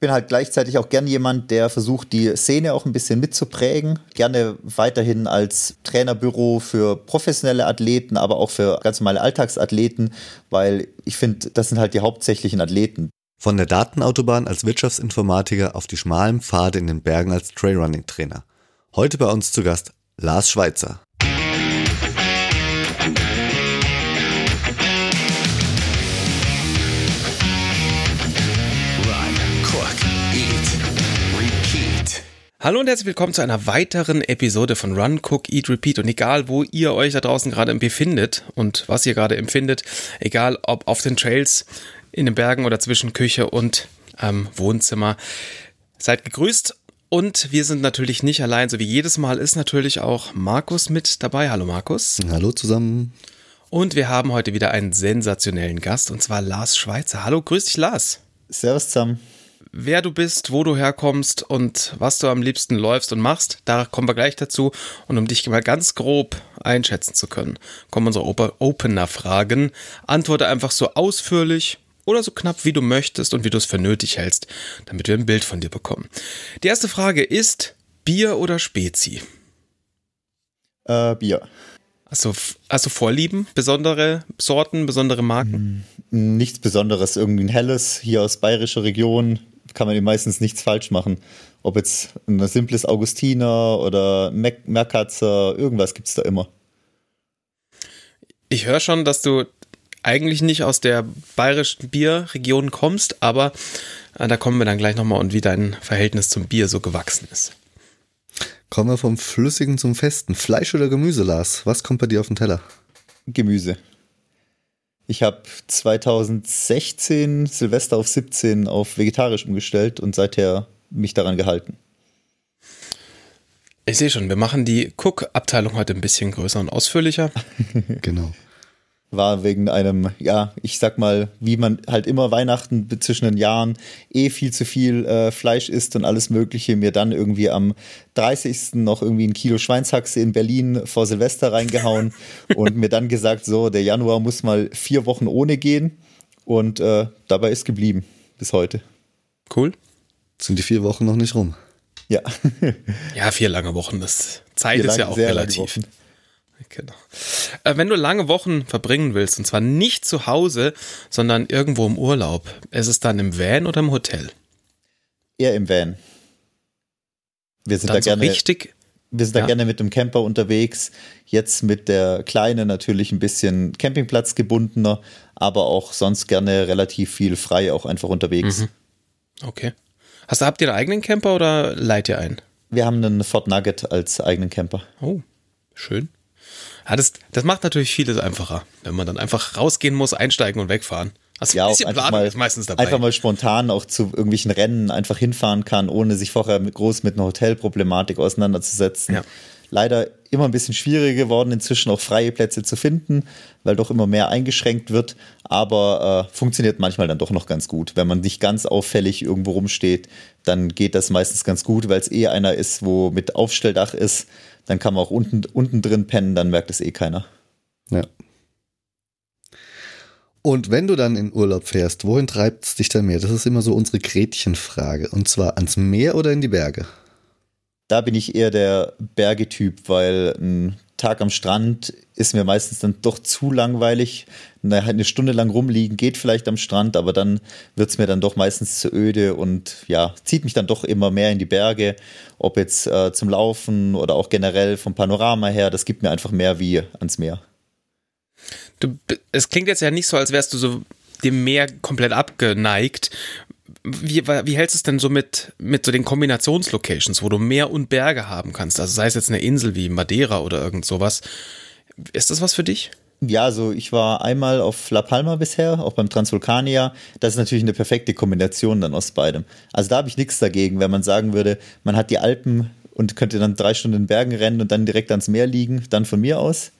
bin halt gleichzeitig auch gern jemand, der versucht, die Szene auch ein bisschen mitzuprägen. Gerne weiterhin als Trainerbüro für professionelle Athleten, aber auch für ganz normale Alltagsathleten, weil ich finde, das sind halt die hauptsächlichen Athleten. Von der Datenautobahn als Wirtschaftsinformatiker auf die schmalen Pfade in den Bergen als Trailrunning-Trainer. Heute bei uns zu Gast Lars Schweitzer. Hallo und herzlich willkommen zu einer weiteren Episode von Run, Cook, Eat, Repeat. Und egal, wo ihr euch da draußen gerade befindet und was ihr gerade empfindet, egal ob auf den Trails, in den Bergen oder zwischen Küche und ähm, Wohnzimmer, seid gegrüßt. Und wir sind natürlich nicht allein, so wie jedes Mal ist natürlich auch Markus mit dabei. Hallo Markus. Hallo zusammen. Und wir haben heute wieder einen sensationellen Gast und zwar Lars Schweizer. Hallo, grüß dich Lars. Servus zusammen wer du bist, wo du herkommst und was du am liebsten läufst und machst. Da kommen wir gleich dazu. Und um dich mal ganz grob einschätzen zu können, kommen unsere Opener-Fragen. Antworte einfach so ausführlich oder so knapp, wie du möchtest und wie du es für nötig hältst, damit wir ein Bild von dir bekommen. Die erste Frage ist Bier oder Spezi? Äh, Bier. Also, also Vorlieben, besondere Sorten, besondere Marken? Hm, nichts Besonderes, irgendwie ein helles, hier aus bayerischer Region, kann man meistens nichts falsch machen. Ob jetzt ein simples Augustiner oder Merkatzer, irgendwas gibt es da immer. Ich höre schon, dass du eigentlich nicht aus der bayerischen Bierregion kommst, aber äh, da kommen wir dann gleich nochmal und wie dein Verhältnis zum Bier so gewachsen ist. Kommen wir vom Flüssigen zum Festen. Fleisch oder Gemüse, Lars? Was kommt bei dir auf den Teller? Gemüse. Ich habe 2016 Silvester auf 17 auf vegetarisch umgestellt und seither mich daran gehalten. Ich sehe schon, wir machen die Cook-Abteilung heute ein bisschen größer und ausführlicher. genau war wegen einem, ja, ich sag mal, wie man halt immer Weihnachten zwischen den Jahren eh viel zu viel äh, Fleisch isst und alles Mögliche, mir dann irgendwie am 30. noch irgendwie ein Kilo Schweinshaxe in Berlin vor Silvester reingehauen und mir dann gesagt, so, der Januar muss mal vier Wochen ohne gehen und äh, dabei ist geblieben bis heute. Cool. Sind die vier Wochen noch nicht rum? Ja. ja, vier lange Wochen, das Zeit vier ist ja auch relativ. Genau. Äh, wenn du lange Wochen verbringen willst, und zwar nicht zu Hause, sondern irgendwo im Urlaub, ist es dann im Van oder im Hotel? Eher im Van. Wir sind dann da gerne. So richtig, wir sind da gerne mit dem Camper unterwegs. Jetzt mit der Kleinen natürlich ein bisschen Campingplatz gebundener, aber auch sonst gerne relativ viel frei auch einfach unterwegs. Mhm. Okay. Hast du, habt ihr einen eigenen Camper oder leiht ihr einen? Wir haben einen Ford Nugget als eigenen Camper. Oh, schön. Ja, das, das macht natürlich vieles einfacher, wenn man dann einfach rausgehen muss, einsteigen und wegfahren. Also ja, ein bisschen Plan mal, ist meistens dabei. Einfach mal spontan auch zu irgendwelchen Rennen einfach hinfahren kann, ohne sich vorher mit, groß mit einer Hotelproblematik auseinanderzusetzen. Ja. Leider immer ein bisschen schwieriger geworden, inzwischen auch freie Plätze zu finden, weil doch immer mehr eingeschränkt wird. Aber äh, funktioniert manchmal dann doch noch ganz gut. Wenn man nicht ganz auffällig irgendwo rumsteht, dann geht das meistens ganz gut, weil es eh einer ist, wo mit Aufstelldach ist dann kann man auch unten, unten drin pennen, dann merkt es eh keiner. Ja. Und wenn du dann in Urlaub fährst, wohin treibt es dich dann mehr? Das ist immer so unsere Gretchenfrage. Und zwar ans Meer oder in die Berge? Da bin ich eher der Bergetyp, weil ein Tag am Strand ist mir meistens dann doch zu langweilig. Eine Stunde lang rumliegen geht vielleicht am Strand, aber dann wird es mir dann doch meistens zu öde und ja, zieht mich dann doch immer mehr in die Berge. Ob jetzt äh, zum Laufen oder auch generell vom Panorama her, das gibt mir einfach mehr wie ans Meer. Du, es klingt jetzt ja nicht so, als wärst du so dem Meer komplett abgeneigt. Wie, wie hältst du es denn so mit, mit so den Kombinationslocations, wo du Meer und Berge haben kannst? Also sei es jetzt eine Insel wie Madeira oder irgend sowas. Ist das was für dich? Ja, also ich war einmal auf La Palma bisher, auch beim Transvulkania. Das ist natürlich eine perfekte Kombination dann aus beidem. Also da habe ich nichts dagegen, wenn man sagen würde, man hat die Alpen und könnte dann drei Stunden in Bergen rennen und dann direkt ans Meer liegen, dann von mir aus.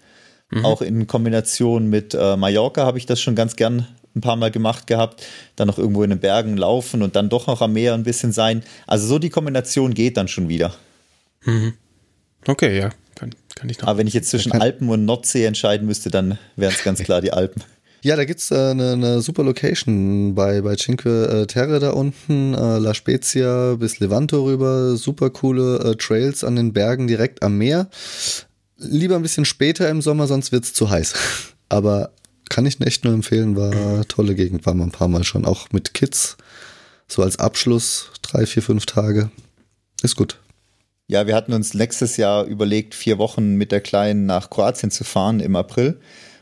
Mhm. Auch in Kombination mit äh, Mallorca habe ich das schon ganz gern ein paar Mal gemacht gehabt, dann noch irgendwo in den Bergen laufen und dann doch noch am Meer ein bisschen sein. Also so die Kombination geht dann schon wieder. Mhm. Okay, ja, kann, kann ich noch. Aber wenn ich jetzt zwischen Alpen und Nordsee entscheiden müsste, dann wären es ganz klar die Alpen. Ja, da gibt's äh, eine, eine super Location bei, bei Cinque äh, Terre da unten, äh, La Spezia bis Levanto rüber, super coole äh, Trails an den Bergen direkt am Meer. Lieber ein bisschen später im Sommer, sonst wird's zu heiß. Aber kann ich echt nur empfehlen, war tolle Gegend, war man ein paar Mal schon, auch mit Kids, so als Abschluss, drei, vier, fünf Tage. Ist gut. Ja, wir hatten uns nächstes Jahr überlegt, vier Wochen mit der Kleinen nach Kroatien zu fahren im April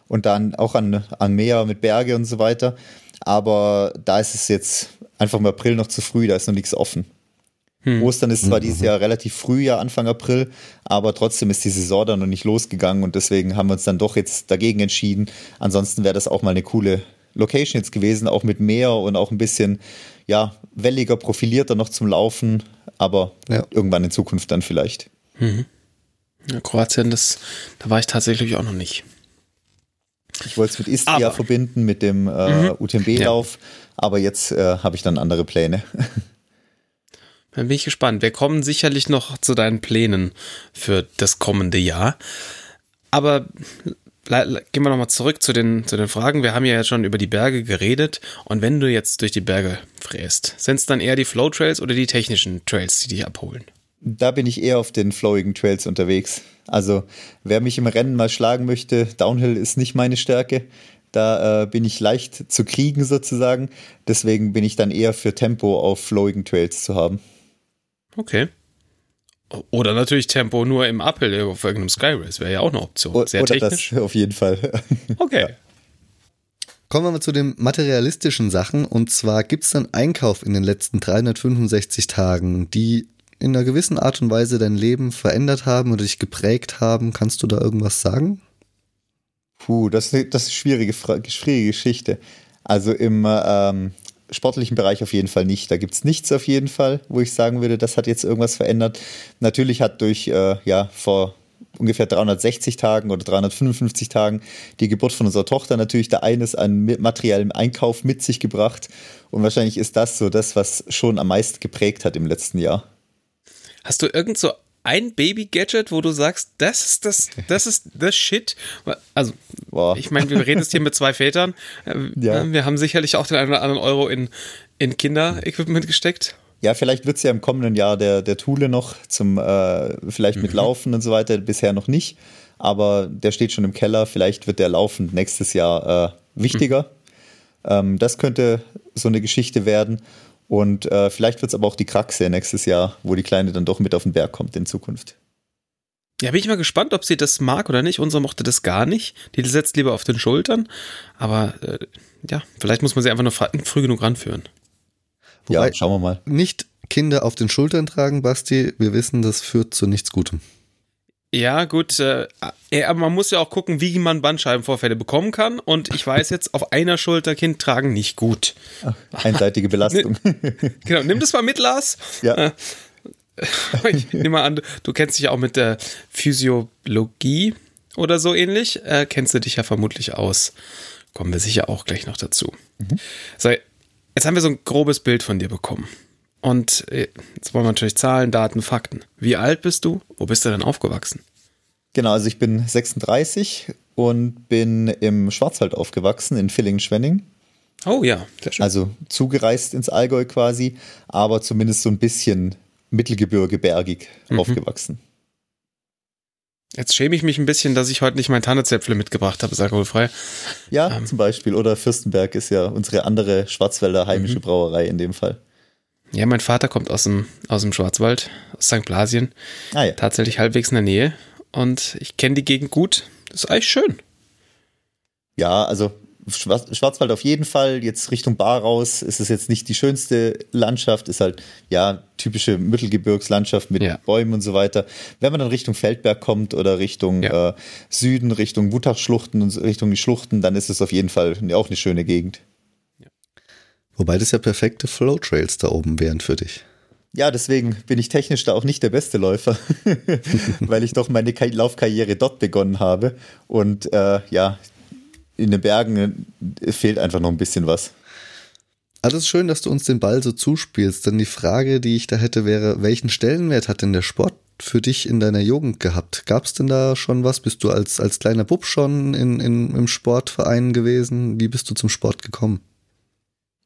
und dann auch an, an Meer mit Berge und so weiter. Aber da ist es jetzt einfach im April noch zu früh, da ist noch nichts offen. Hm. Ostern ist zwar mhm. dieses Jahr relativ früh, ja Anfang April, aber trotzdem ist die Saison dann noch nicht losgegangen und deswegen haben wir uns dann doch jetzt dagegen entschieden. Ansonsten wäre das auch mal eine coole Location jetzt gewesen, auch mit Meer und auch ein bisschen ja welliger, profilierter noch zum Laufen, aber ja. irgendwann in Zukunft dann vielleicht. Mhm. Ja, Kroatien, das, da war ich tatsächlich auch noch nicht. Ich wollte es mit Istria aber. verbinden, mit dem äh, mhm. UTMB-Lauf, ja. aber jetzt äh, habe ich dann andere Pläne. Dann bin ich gespannt. Wir kommen sicherlich noch zu deinen Plänen für das kommende Jahr. Aber gehen wir nochmal zurück zu den, zu den Fragen. Wir haben ja jetzt schon über die Berge geredet. Und wenn du jetzt durch die Berge fräst, sind es dann eher die Flow Trails oder die technischen Trails, die dich abholen? Da bin ich eher auf den flowigen Trails unterwegs. Also wer mich im Rennen mal schlagen möchte, Downhill ist nicht meine Stärke. Da äh, bin ich leicht zu kriegen sozusagen. Deswegen bin ich dann eher für Tempo auf flowigen Trails zu haben. Okay. Oder natürlich Tempo nur im Uphill auf irgendeinem Skyrace wäre ja auch eine Option. Sehr Oder technisch. Das auf jeden Fall. Okay. Ja. Kommen wir mal zu den materialistischen Sachen. Und zwar gibt es einen Einkauf in den letzten 365 Tagen, die in einer gewissen Art und Weise dein Leben verändert haben oder dich geprägt haben? Kannst du da irgendwas sagen? Puh, das ist eine, das ist eine schwierige, schwierige Geschichte. Also im ähm, sportlichen Bereich auf jeden Fall nicht. Da gibt es nichts auf jeden Fall, wo ich sagen würde, das hat jetzt irgendwas verändert. Natürlich hat durch, äh, ja, vor ungefähr 360 Tagen oder 355 Tagen die Geburt von unserer Tochter natürlich da eines an materiellem Einkauf mit sich gebracht. Und wahrscheinlich ist das so das, was schon am meisten geprägt hat im letzten Jahr. Hast du irgend so ein Baby-Gadget, wo du sagst, das ist das, das ist das Shit? Also, Boah. ich meine, wir reden jetzt hier mit zwei Vätern. Ja. Äh, wir haben sicherlich auch den einen oder anderen Euro in, in Kinderequipment gesteckt. Ja, vielleicht wird es ja im kommenden Jahr der, der Thule noch zum, äh, vielleicht mit mhm. Laufen und so weiter, bisher noch nicht. Aber der steht schon im Keller, vielleicht wird der laufend nächstes Jahr äh, wichtiger. Mhm. Ähm, das könnte so eine Geschichte werden. Und äh, vielleicht wird es aber auch die Kraxe nächstes Jahr, wo die Kleine dann doch mit auf den Berg kommt in Zukunft. Ja, bin ich mal gespannt, ob sie das mag oder nicht. Unsere mochte das gar nicht. Die setzt lieber auf den Schultern. Aber äh, ja, vielleicht muss man sie einfach nur früh genug ranführen. Wobei, ja, schauen wir mal. Nicht Kinder auf den Schultern tragen, Basti. Wir wissen, das führt zu nichts Gutem. Ja, gut. Äh, aber man muss ja auch gucken, wie man Bandscheibenvorfälle bekommen kann. Und ich weiß jetzt, auf einer Schulter Kind tragen nicht gut. Ach, einseitige Belastung. genau, nimm das mal mit, Lars. Ja. Äh, ich nehme mal an, du kennst dich ja auch mit der Physiologie oder so ähnlich. Äh, kennst du dich ja vermutlich aus. Kommen wir sicher auch gleich noch dazu. Mhm. So, jetzt haben wir so ein grobes Bild von dir bekommen. Und äh, jetzt wollen wir natürlich Zahlen, Daten, Fakten. Wie alt bist du? Wo bist du denn aufgewachsen? Genau, also ich bin 36 und bin im Schwarzwald aufgewachsen, in Villingen-Schwenning. Oh ja, sehr schön. Also zugereist ins Allgäu quasi, aber zumindest so ein bisschen mittelgebirgebergig mhm. aufgewachsen. Jetzt schäme ich mich ein bisschen, dass ich heute nicht mein Tannezäpfle mitgebracht habe, ist alkoholfrei. Ja, ähm. zum Beispiel. Oder Fürstenberg ist ja unsere andere Schwarzwälder heimische mhm. Brauerei in dem Fall. Ja, mein Vater kommt aus dem, aus dem Schwarzwald, aus St. Blasien. Ah, ja. Tatsächlich halbwegs in der Nähe. Und ich kenne die Gegend gut. Das ist eigentlich schön. Ja, also Schwarzwald auf jeden Fall. Jetzt Richtung Bar raus ist es jetzt nicht die schönste Landschaft, ist halt ja typische Mittelgebirgslandschaft mit ja. Bäumen und so weiter. Wenn man dann Richtung Feldberg kommt oder Richtung ja. äh, Süden, Richtung Wutachschluchten und Richtung die Schluchten, dann ist es auf jeden Fall auch eine schöne Gegend. Wobei das ja perfekte Flow-Trails da oben wären für dich. Ja, deswegen bin ich technisch da auch nicht der beste Läufer, weil ich doch meine Laufkarriere dort begonnen habe. Und äh, ja, in den Bergen äh, fehlt einfach noch ein bisschen was. Alles schön, dass du uns den Ball so zuspielst, denn die Frage, die ich da hätte, wäre, welchen Stellenwert hat denn der Sport für dich in deiner Jugend gehabt? Gab es denn da schon was? Bist du als, als kleiner Bub schon in, in, im Sportverein gewesen? Wie bist du zum Sport gekommen?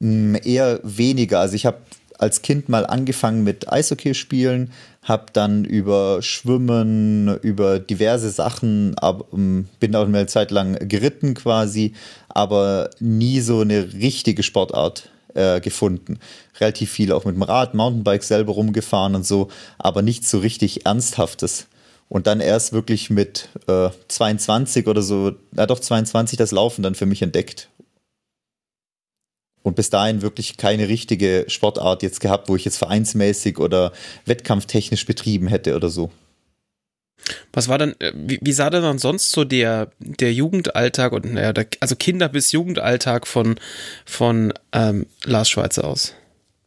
Eher weniger. Also ich habe als Kind mal angefangen mit Eishockey spielen, habe dann über Schwimmen, über diverse Sachen, ab, bin auch eine Zeit lang geritten quasi, aber nie so eine richtige Sportart äh, gefunden. Relativ viel auch mit dem Rad, Mountainbike selber rumgefahren und so, aber nichts so richtig Ernsthaftes. Und dann erst wirklich mit äh, 22 oder so, na doch 22 das Laufen dann für mich entdeckt. Und bis dahin wirklich keine richtige Sportart jetzt gehabt, wo ich jetzt vereinsmäßig oder wettkampftechnisch betrieben hätte oder so. Was war dann, äh, wie, wie, sah denn dann sonst so der, der Jugendalltag und naja, der, also Kinder- bis Jugendalltag von, von ähm, Lars Schweizer aus?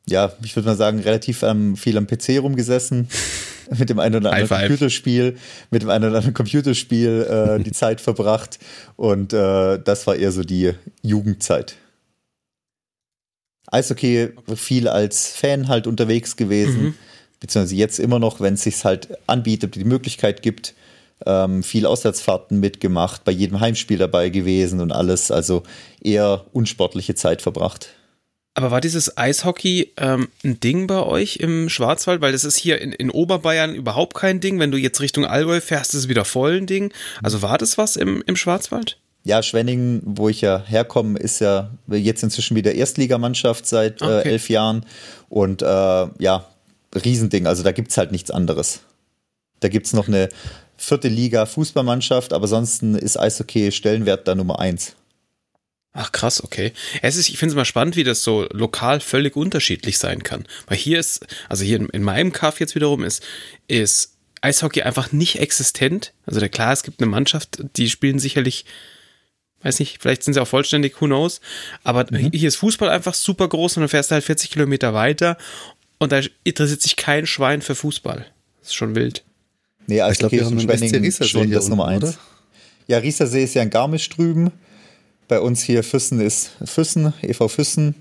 Ja, ich würde mal sagen, relativ ähm, viel am PC rumgesessen, mit dem einen oder anderen Computerspiel, mit dem einen oder anderen Computerspiel äh, die Zeit verbracht und äh, das war eher so die Jugendzeit. Eishockey viel als Fan halt unterwegs gewesen. Mhm beziehungsweise jetzt immer noch, wenn es sich halt anbietet, die Möglichkeit gibt, ähm, viel Auswärtsfahrten mitgemacht, bei jedem Heimspiel dabei gewesen und alles, also eher unsportliche Zeit verbracht. Aber war dieses Eishockey ähm, ein Ding bei euch im Schwarzwald? Weil das ist hier in, in, Oberbayern überhaupt kein Ding. Wenn du jetzt Richtung Allgäu fährst, ist es wieder voll ein Ding. Also war das was im, im Schwarzwald? Ja, Schwenningen, wo ich ja herkomme, ist ja jetzt inzwischen wieder Erstligamannschaft seit okay. äh, elf Jahren. Und äh, ja, Riesending. Also da gibt es halt nichts anderes. Da gibt es noch eine vierte Liga Fußballmannschaft, aber ansonsten ist Eishockey Stellenwert da Nummer eins. Ach krass, okay. Es ist, ich finde es mal spannend, wie das so lokal völlig unterschiedlich sein kann. Weil hier ist, also hier in, in meinem Kaff jetzt wiederum ist, ist Eishockey einfach nicht existent. Also klar, es gibt eine Mannschaft, die spielen sicherlich, weiß nicht, vielleicht sind sie auch vollständig, who knows. Aber mhm. hier ist Fußball einfach super groß und dann fährst du halt 40 Kilometer weiter und da interessiert sich kein Schwein für Fußball. Das ist schon wild. Nee, also ich glaube, wir haben einen SC schon das Nummer eins. Oder? Ja, Riesersee ist ja in Garmisch drüben. Bei uns hier Füssen ist Füssen, EV Füssen.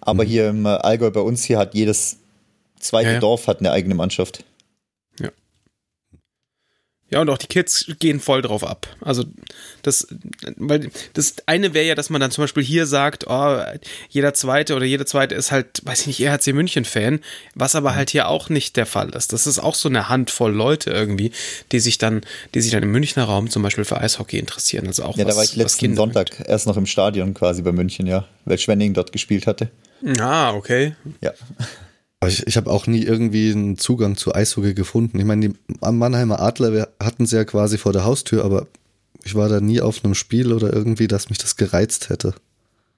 Aber mhm. hier im Allgäu bei uns hier hat jedes zweite ja, ja. Dorf hat eine eigene Mannschaft. Ja, und auch die Kids gehen voll drauf ab. Also das, weil das eine wäre ja, dass man dann zum Beispiel hier sagt, oh, jeder zweite oder jede zweite ist halt, weiß ich nicht, EHC München-Fan, was aber halt hier auch nicht der Fall ist. Das ist auch so eine Handvoll Leute irgendwie, die sich dann, die sich dann im Münchner Raum zum Beispiel für Eishockey interessieren. Also auch ja, was, da war ich letzten Sonntag mit. erst noch im Stadion quasi bei München, ja, weil Schwenning dort gespielt hatte. Ah, okay. Ja. Ich, ich habe auch nie irgendwie einen Zugang zu Eishockey gefunden. Ich meine, die Mannheimer Adler hatten sie ja quasi vor der Haustür, aber ich war da nie auf einem Spiel oder irgendwie, dass mich das gereizt hätte.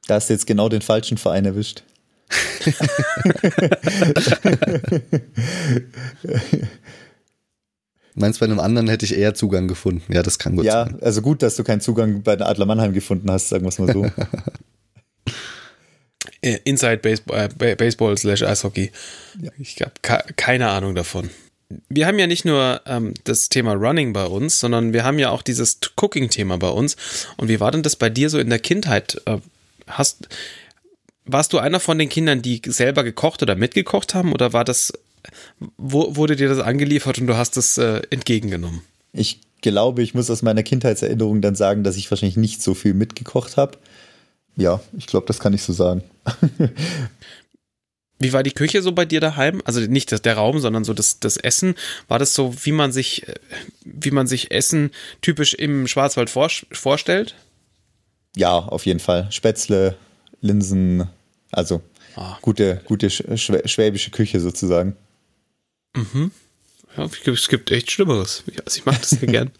Da hast du jetzt genau den falschen Verein erwischt. Meinst bei einem anderen hätte ich eher Zugang gefunden? Ja, das kann gut ja, sein. Ja, also gut, dass du keinen Zugang bei der Adler Mannheim gefunden hast, sagen wir es mal so. Äh, Inside Baseball, äh, Baseball slash Eishockey. Ja. Ich habe keine Ahnung davon. Wir haben ja nicht nur ähm, das Thema Running bei uns, sondern wir haben ja auch dieses Cooking-Thema bei uns. Und wie war denn das bei dir so in der Kindheit? Äh, hast, warst du einer von den Kindern, die selber gekocht oder mitgekocht haben? Oder war das, wo, wurde dir das angeliefert und du hast es äh, entgegengenommen? Ich glaube, ich muss aus meiner Kindheitserinnerung dann sagen, dass ich wahrscheinlich nicht so viel mitgekocht habe. Ja, ich glaube, das kann ich so sagen. Wie war die Küche so bei dir daheim? Also nicht das, der Raum, sondern so das, das Essen. War das so, wie man sich, wie man sich Essen typisch im Schwarzwald vor, vorstellt? Ja, auf jeden Fall. Spätzle, Linsen, also ah. gute, gute schwäbische Küche sozusagen. Mhm. Ja, es gibt echt Schlimmeres. Also ich mag das sehr gern.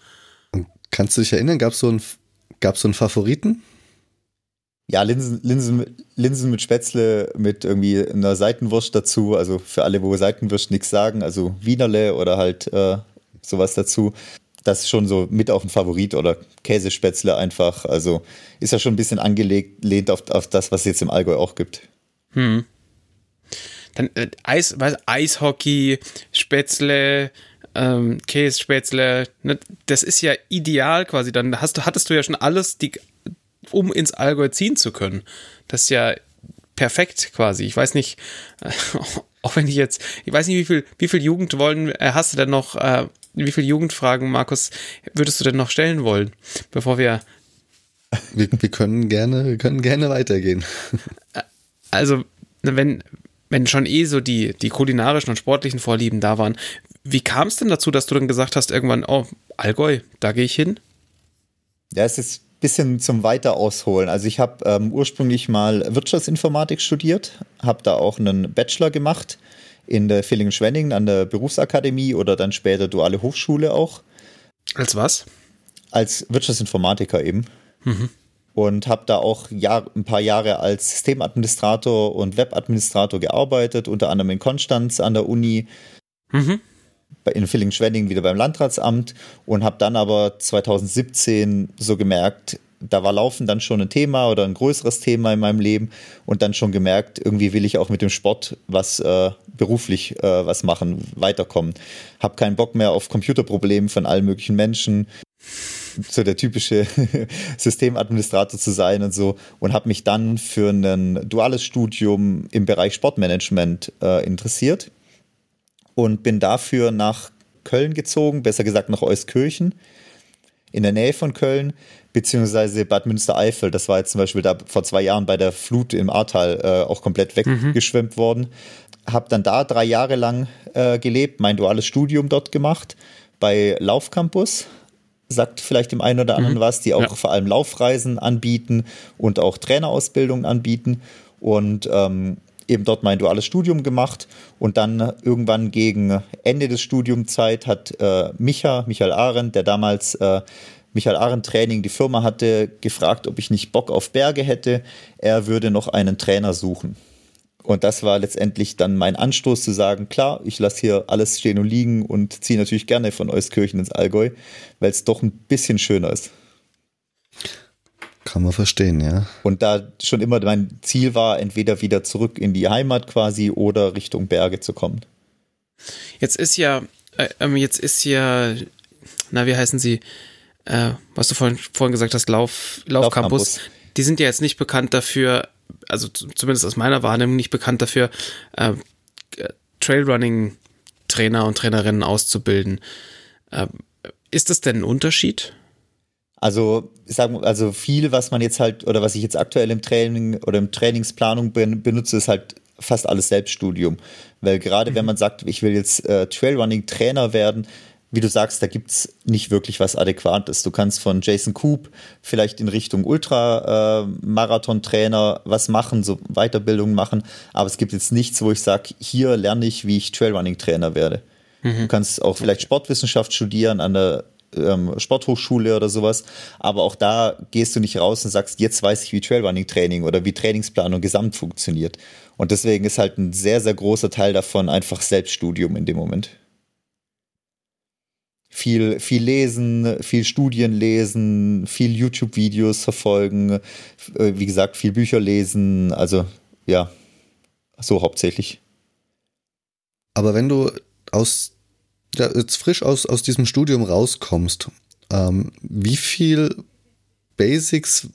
Kannst du dich erinnern, gab es so einen, so einen Favoriten? Ja, Linsen, Linsen, Linsen mit Spätzle mit irgendwie einer Seitenwurst dazu. Also für alle, wo Seitenwurst nichts sagen, also Wienerle oder halt äh, sowas dazu. Das ist schon so mit auf den Favorit oder Käsespätzle einfach. Also ist ja schon ein bisschen angelegt, lehnt auf, auf das, was es jetzt im Allgäu auch gibt. Hm. Dann äh, Eis, was, Eishockey, Spätzle, ähm, Kässpätzle, ne, das ist ja ideal quasi. Dann hast du, hattest du ja schon alles, die um ins Allgäu ziehen zu können. Das ist ja perfekt quasi. Ich weiß nicht, Auch wenn ich jetzt, ich weiß nicht, wie viel, wie viel Jugend wollen, äh, hast du denn noch, äh, wie viele Jugendfragen, Markus, würdest du denn noch stellen wollen, bevor wir. Wir, wir können gerne, wir können gerne weitergehen. Also, wenn, wenn schon eh so die, die kulinarischen und sportlichen Vorlieben da waren, wie kam es denn dazu, dass du dann gesagt hast, irgendwann, oh, Allgäu, da gehe ich hin? Ja, es ist bisschen zum Weiter ausholen. Also ich habe ähm, ursprünglich mal Wirtschaftsinformatik studiert, habe da auch einen Bachelor gemacht in der Villingen-Schwenningen an der Berufsakademie oder dann später duale Hochschule auch. Als was? Als Wirtschaftsinformatiker eben. Mhm. Und habe da auch Jahr, ein paar Jahre als Systemadministrator und Webadministrator gearbeitet, unter anderem in Konstanz an der Uni. Mhm in Villingen-Schwenningen wieder beim Landratsamt und habe dann aber 2017 so gemerkt, da war Laufen dann schon ein Thema oder ein größeres Thema in meinem Leben und dann schon gemerkt, irgendwie will ich auch mit dem Sport was äh, beruflich äh, was machen, weiterkommen. Hab keinen Bock mehr auf Computerprobleme von allen möglichen Menschen, so der typische Systemadministrator zu sein und so und habe mich dann für ein duales Studium im Bereich Sportmanagement äh, interessiert und bin dafür nach Köln gezogen, besser gesagt nach Euskirchen, in der Nähe von Köln, beziehungsweise Bad Münstereifel. Das war jetzt zum Beispiel da vor zwei Jahren bei der Flut im Ahrtal äh, auch komplett weggeschwemmt mhm. worden. Habe dann da drei Jahre lang äh, gelebt, mein duales Studium dort gemacht, bei Laufcampus. Sagt vielleicht dem einen oder anderen mhm. was, die auch ja. vor allem Laufreisen anbieten und auch Trainerausbildungen anbieten. Und ähm, eben dort mein duales Studium gemacht und dann irgendwann gegen Ende des Studiumzeit hat äh, Micha, Michael Arendt, der damals äh, Michael Arendt Training die Firma hatte, gefragt, ob ich nicht Bock auf Berge hätte. Er würde noch einen Trainer suchen. Und das war letztendlich dann mein Anstoß zu sagen, klar, ich lasse hier alles stehen und liegen und ziehe natürlich gerne von Euskirchen ins Allgäu, weil es doch ein bisschen schöner ist. Kann man verstehen, ja. Und da schon immer mein Ziel war, entweder wieder zurück in die Heimat quasi oder Richtung Berge zu kommen. Jetzt ist ja, äh, ähm, jetzt ist ja, na, wie heißen sie, äh, was du vorhin, vorhin gesagt hast, Lauf, Laufcampus. Lauf die sind ja jetzt nicht bekannt dafür, also zumindest aus meiner Wahrnehmung nicht bekannt dafür, äh, Trailrunning-Trainer und Trainerinnen auszubilden. Äh, ist das denn ein Unterschied? Also, sagen, also viel, was man jetzt halt, oder was ich jetzt aktuell im Training oder im Trainingsplanung benutze, ist halt fast alles Selbststudium. Weil gerade mhm. wenn man sagt, ich will jetzt äh, Trailrunning-Trainer werden, wie du sagst, da gibt es nicht wirklich was Adäquates. Du kannst von Jason Coop vielleicht in Richtung Ultramarathon-Trainer was machen, so Weiterbildungen machen, aber es gibt jetzt nichts, wo ich sage, hier lerne ich, wie ich Trailrunning-Trainer werde. Mhm. Du kannst auch vielleicht Sportwissenschaft studieren an der ähm, Sporthochschule oder sowas. Aber auch da gehst du nicht raus und sagst, jetzt weiß ich, wie Trailrunning-Training oder wie Trainingsplanung gesamt funktioniert. Und deswegen ist halt ein sehr, sehr großer Teil davon einfach Selbststudium in dem Moment. Viel, viel lesen, viel Studien lesen, viel YouTube-Videos verfolgen, äh, wie gesagt, viel Bücher lesen, also ja, so hauptsächlich. Aber wenn du aus ja, jetzt frisch aus, aus diesem Studium rauskommst, ähm, wie viel Basics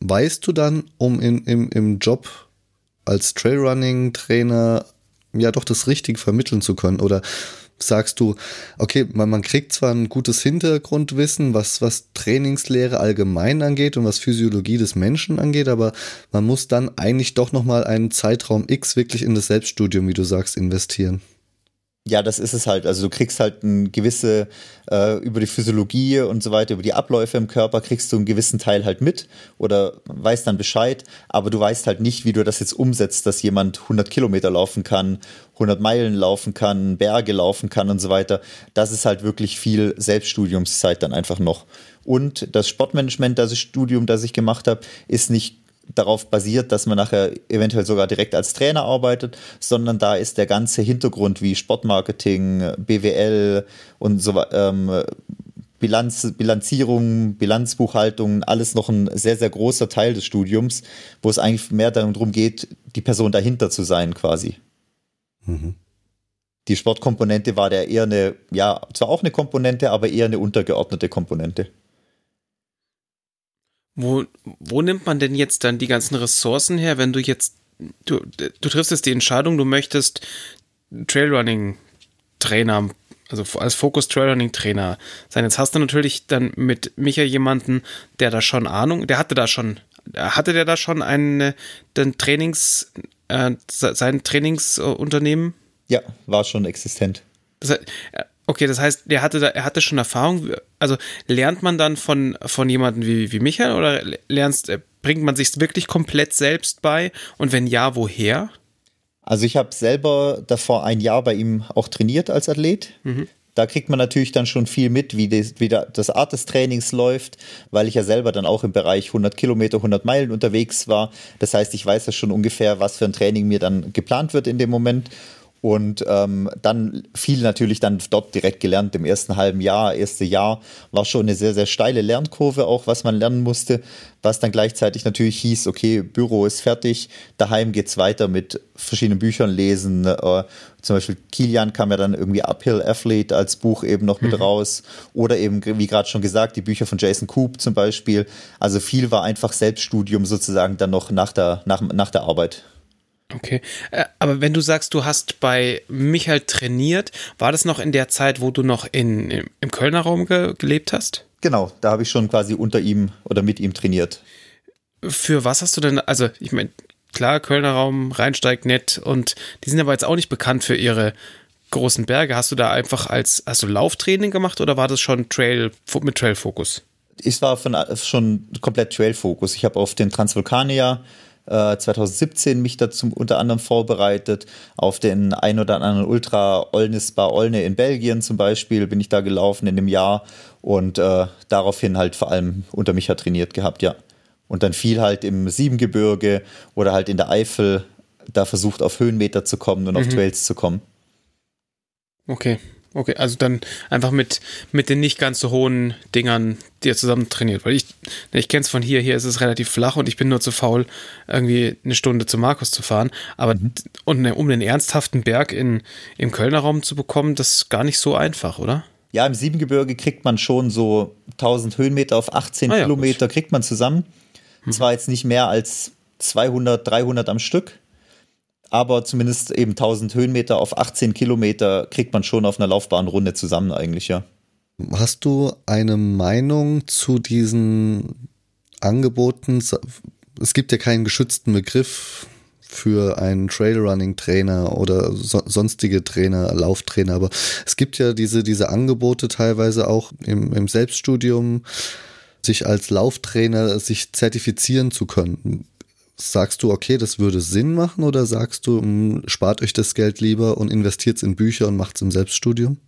weißt du dann, um in, im, im Job als Trailrunning-Trainer ja doch das Richtige vermitteln zu können? Oder sagst du, okay, man, man kriegt zwar ein gutes Hintergrundwissen, was, was Trainingslehre allgemein angeht und was Physiologie des Menschen angeht, aber man muss dann eigentlich doch nochmal einen Zeitraum X wirklich in das Selbststudium, wie du sagst, investieren. Ja, das ist es halt. Also du kriegst halt ein gewisse, äh, über die Physiologie und so weiter, über die Abläufe im Körper kriegst du einen gewissen Teil halt mit oder weißt dann Bescheid, aber du weißt halt nicht, wie du das jetzt umsetzt, dass jemand 100 Kilometer laufen kann, 100 Meilen laufen kann, Berge laufen kann und so weiter. Das ist halt wirklich viel Selbststudiumszeit dann einfach noch. Und das Sportmanagement, das Studium, das ich gemacht habe, ist nicht darauf basiert, dass man nachher eventuell sogar direkt als Trainer arbeitet, sondern da ist der ganze Hintergrund wie Sportmarketing, BWL und so ähm, Bilanz, Bilanzierung, Bilanzbuchhaltung, alles noch ein sehr, sehr großer Teil des Studiums, wo es eigentlich mehr darum geht, die Person dahinter zu sein quasi. Mhm. Die Sportkomponente war der eher eine, ja, zwar auch eine Komponente, aber eher eine untergeordnete Komponente. Wo, wo nimmt man denn jetzt dann die ganzen Ressourcen her, wenn du jetzt du, du triffst jetzt die Entscheidung, du möchtest Trailrunning-Trainer, also als Focus Trailrunning-Trainer sein. Jetzt hast du natürlich dann mit Micha jemanden, der da schon Ahnung, der hatte da schon, hatte der da schon ein, ein Trainings, äh, sein Trainingsunternehmen? Ja, war schon existent. Das heißt, okay, das heißt, der hatte da, er hatte schon Erfahrung. Also lernt man dann von, von jemandem wie, wie Michael oder lernst, äh, bringt man sich wirklich komplett selbst bei? Und wenn ja, woher? Also ich habe selber davor ein Jahr bei ihm auch trainiert als Athlet. Mhm. Da kriegt man natürlich dann schon viel mit, wie, das, wie das Art des Trainings läuft, weil ich ja selber dann auch im Bereich 100 Kilometer, 100 Meilen unterwegs war. Das heißt, ich weiß ja schon ungefähr, was für ein Training mir dann geplant wird in dem Moment. Und ähm, dann viel natürlich dann dort direkt gelernt. Im ersten halben Jahr, erste Jahr war schon eine sehr, sehr steile Lernkurve auch, was man lernen musste, was dann gleichzeitig natürlich hieß, okay, Büro ist fertig, daheim geht's weiter mit verschiedenen Büchern lesen. Äh, zum Beispiel Kilian kam ja dann irgendwie Uphill Athlete als Buch eben noch mit mhm. raus. Oder eben, wie gerade schon gesagt, die Bücher von Jason Coop zum Beispiel. Also viel war einfach Selbststudium sozusagen dann noch nach der, nach, nach der Arbeit. Okay, äh, aber wenn du sagst, du hast bei Michael trainiert, war das noch in der Zeit, wo du noch in, im Kölner Raum ge gelebt hast? Genau, da habe ich schon quasi unter ihm oder mit ihm trainiert. Für was hast du denn, also ich meine, klar, Kölner Raum, Rheinsteig nett und die sind aber jetzt auch nicht bekannt für ihre großen Berge. Hast du da einfach als, hast du Lauftraining gemacht oder war das schon Trail mit Trail-Fokus? Ich war von, schon komplett Trail-Fokus. Ich habe auf den Transvulkanier 2017 äh, mich dazu unter anderem vorbereitet. Auf den ein oder anderen Ultra Olnis Bar Olne in Belgien zum Beispiel bin ich da gelaufen in dem Jahr und äh, daraufhin halt vor allem unter mich trainiert gehabt, ja. Und dann viel halt im Siebengebirge oder halt in der Eifel da versucht auf Höhenmeter zu kommen und mhm. auf Trails zu kommen. Okay, Okay, also dann einfach mit, mit den nicht ganz so hohen Dingern, die ihr zusammen trainiert. Weil ich, ich kenne es von hier, hier ist es relativ flach und ich bin nur zu faul, irgendwie eine Stunde zu Markus zu fahren. Aber mhm. und ne, um den ernsthaften Berg in, im Kölner Raum zu bekommen, das ist gar nicht so einfach, oder? Ja, im Siebengebirge kriegt man schon so 1000 Höhenmeter auf 18 ah, ja, Kilometer, gut. kriegt man zusammen. Mhm. Zwar jetzt nicht mehr als 200, 300 am Stück, aber zumindest eben 1000 Höhenmeter auf 18 Kilometer kriegt man schon auf einer Laufbahnrunde zusammen eigentlich, ja. Hast du eine Meinung zu diesen Angeboten? Es gibt ja keinen geschützten Begriff für einen Trailrunning-Trainer oder so, sonstige Trainer, Lauftrainer, aber es gibt ja diese, diese Angebote teilweise auch im, im Selbststudium, sich als Lauftrainer sich zertifizieren zu können. Sagst du, okay, das würde Sinn machen oder sagst du, hm, spart euch das Geld lieber und investiert es in Bücher und macht es im Selbststudium?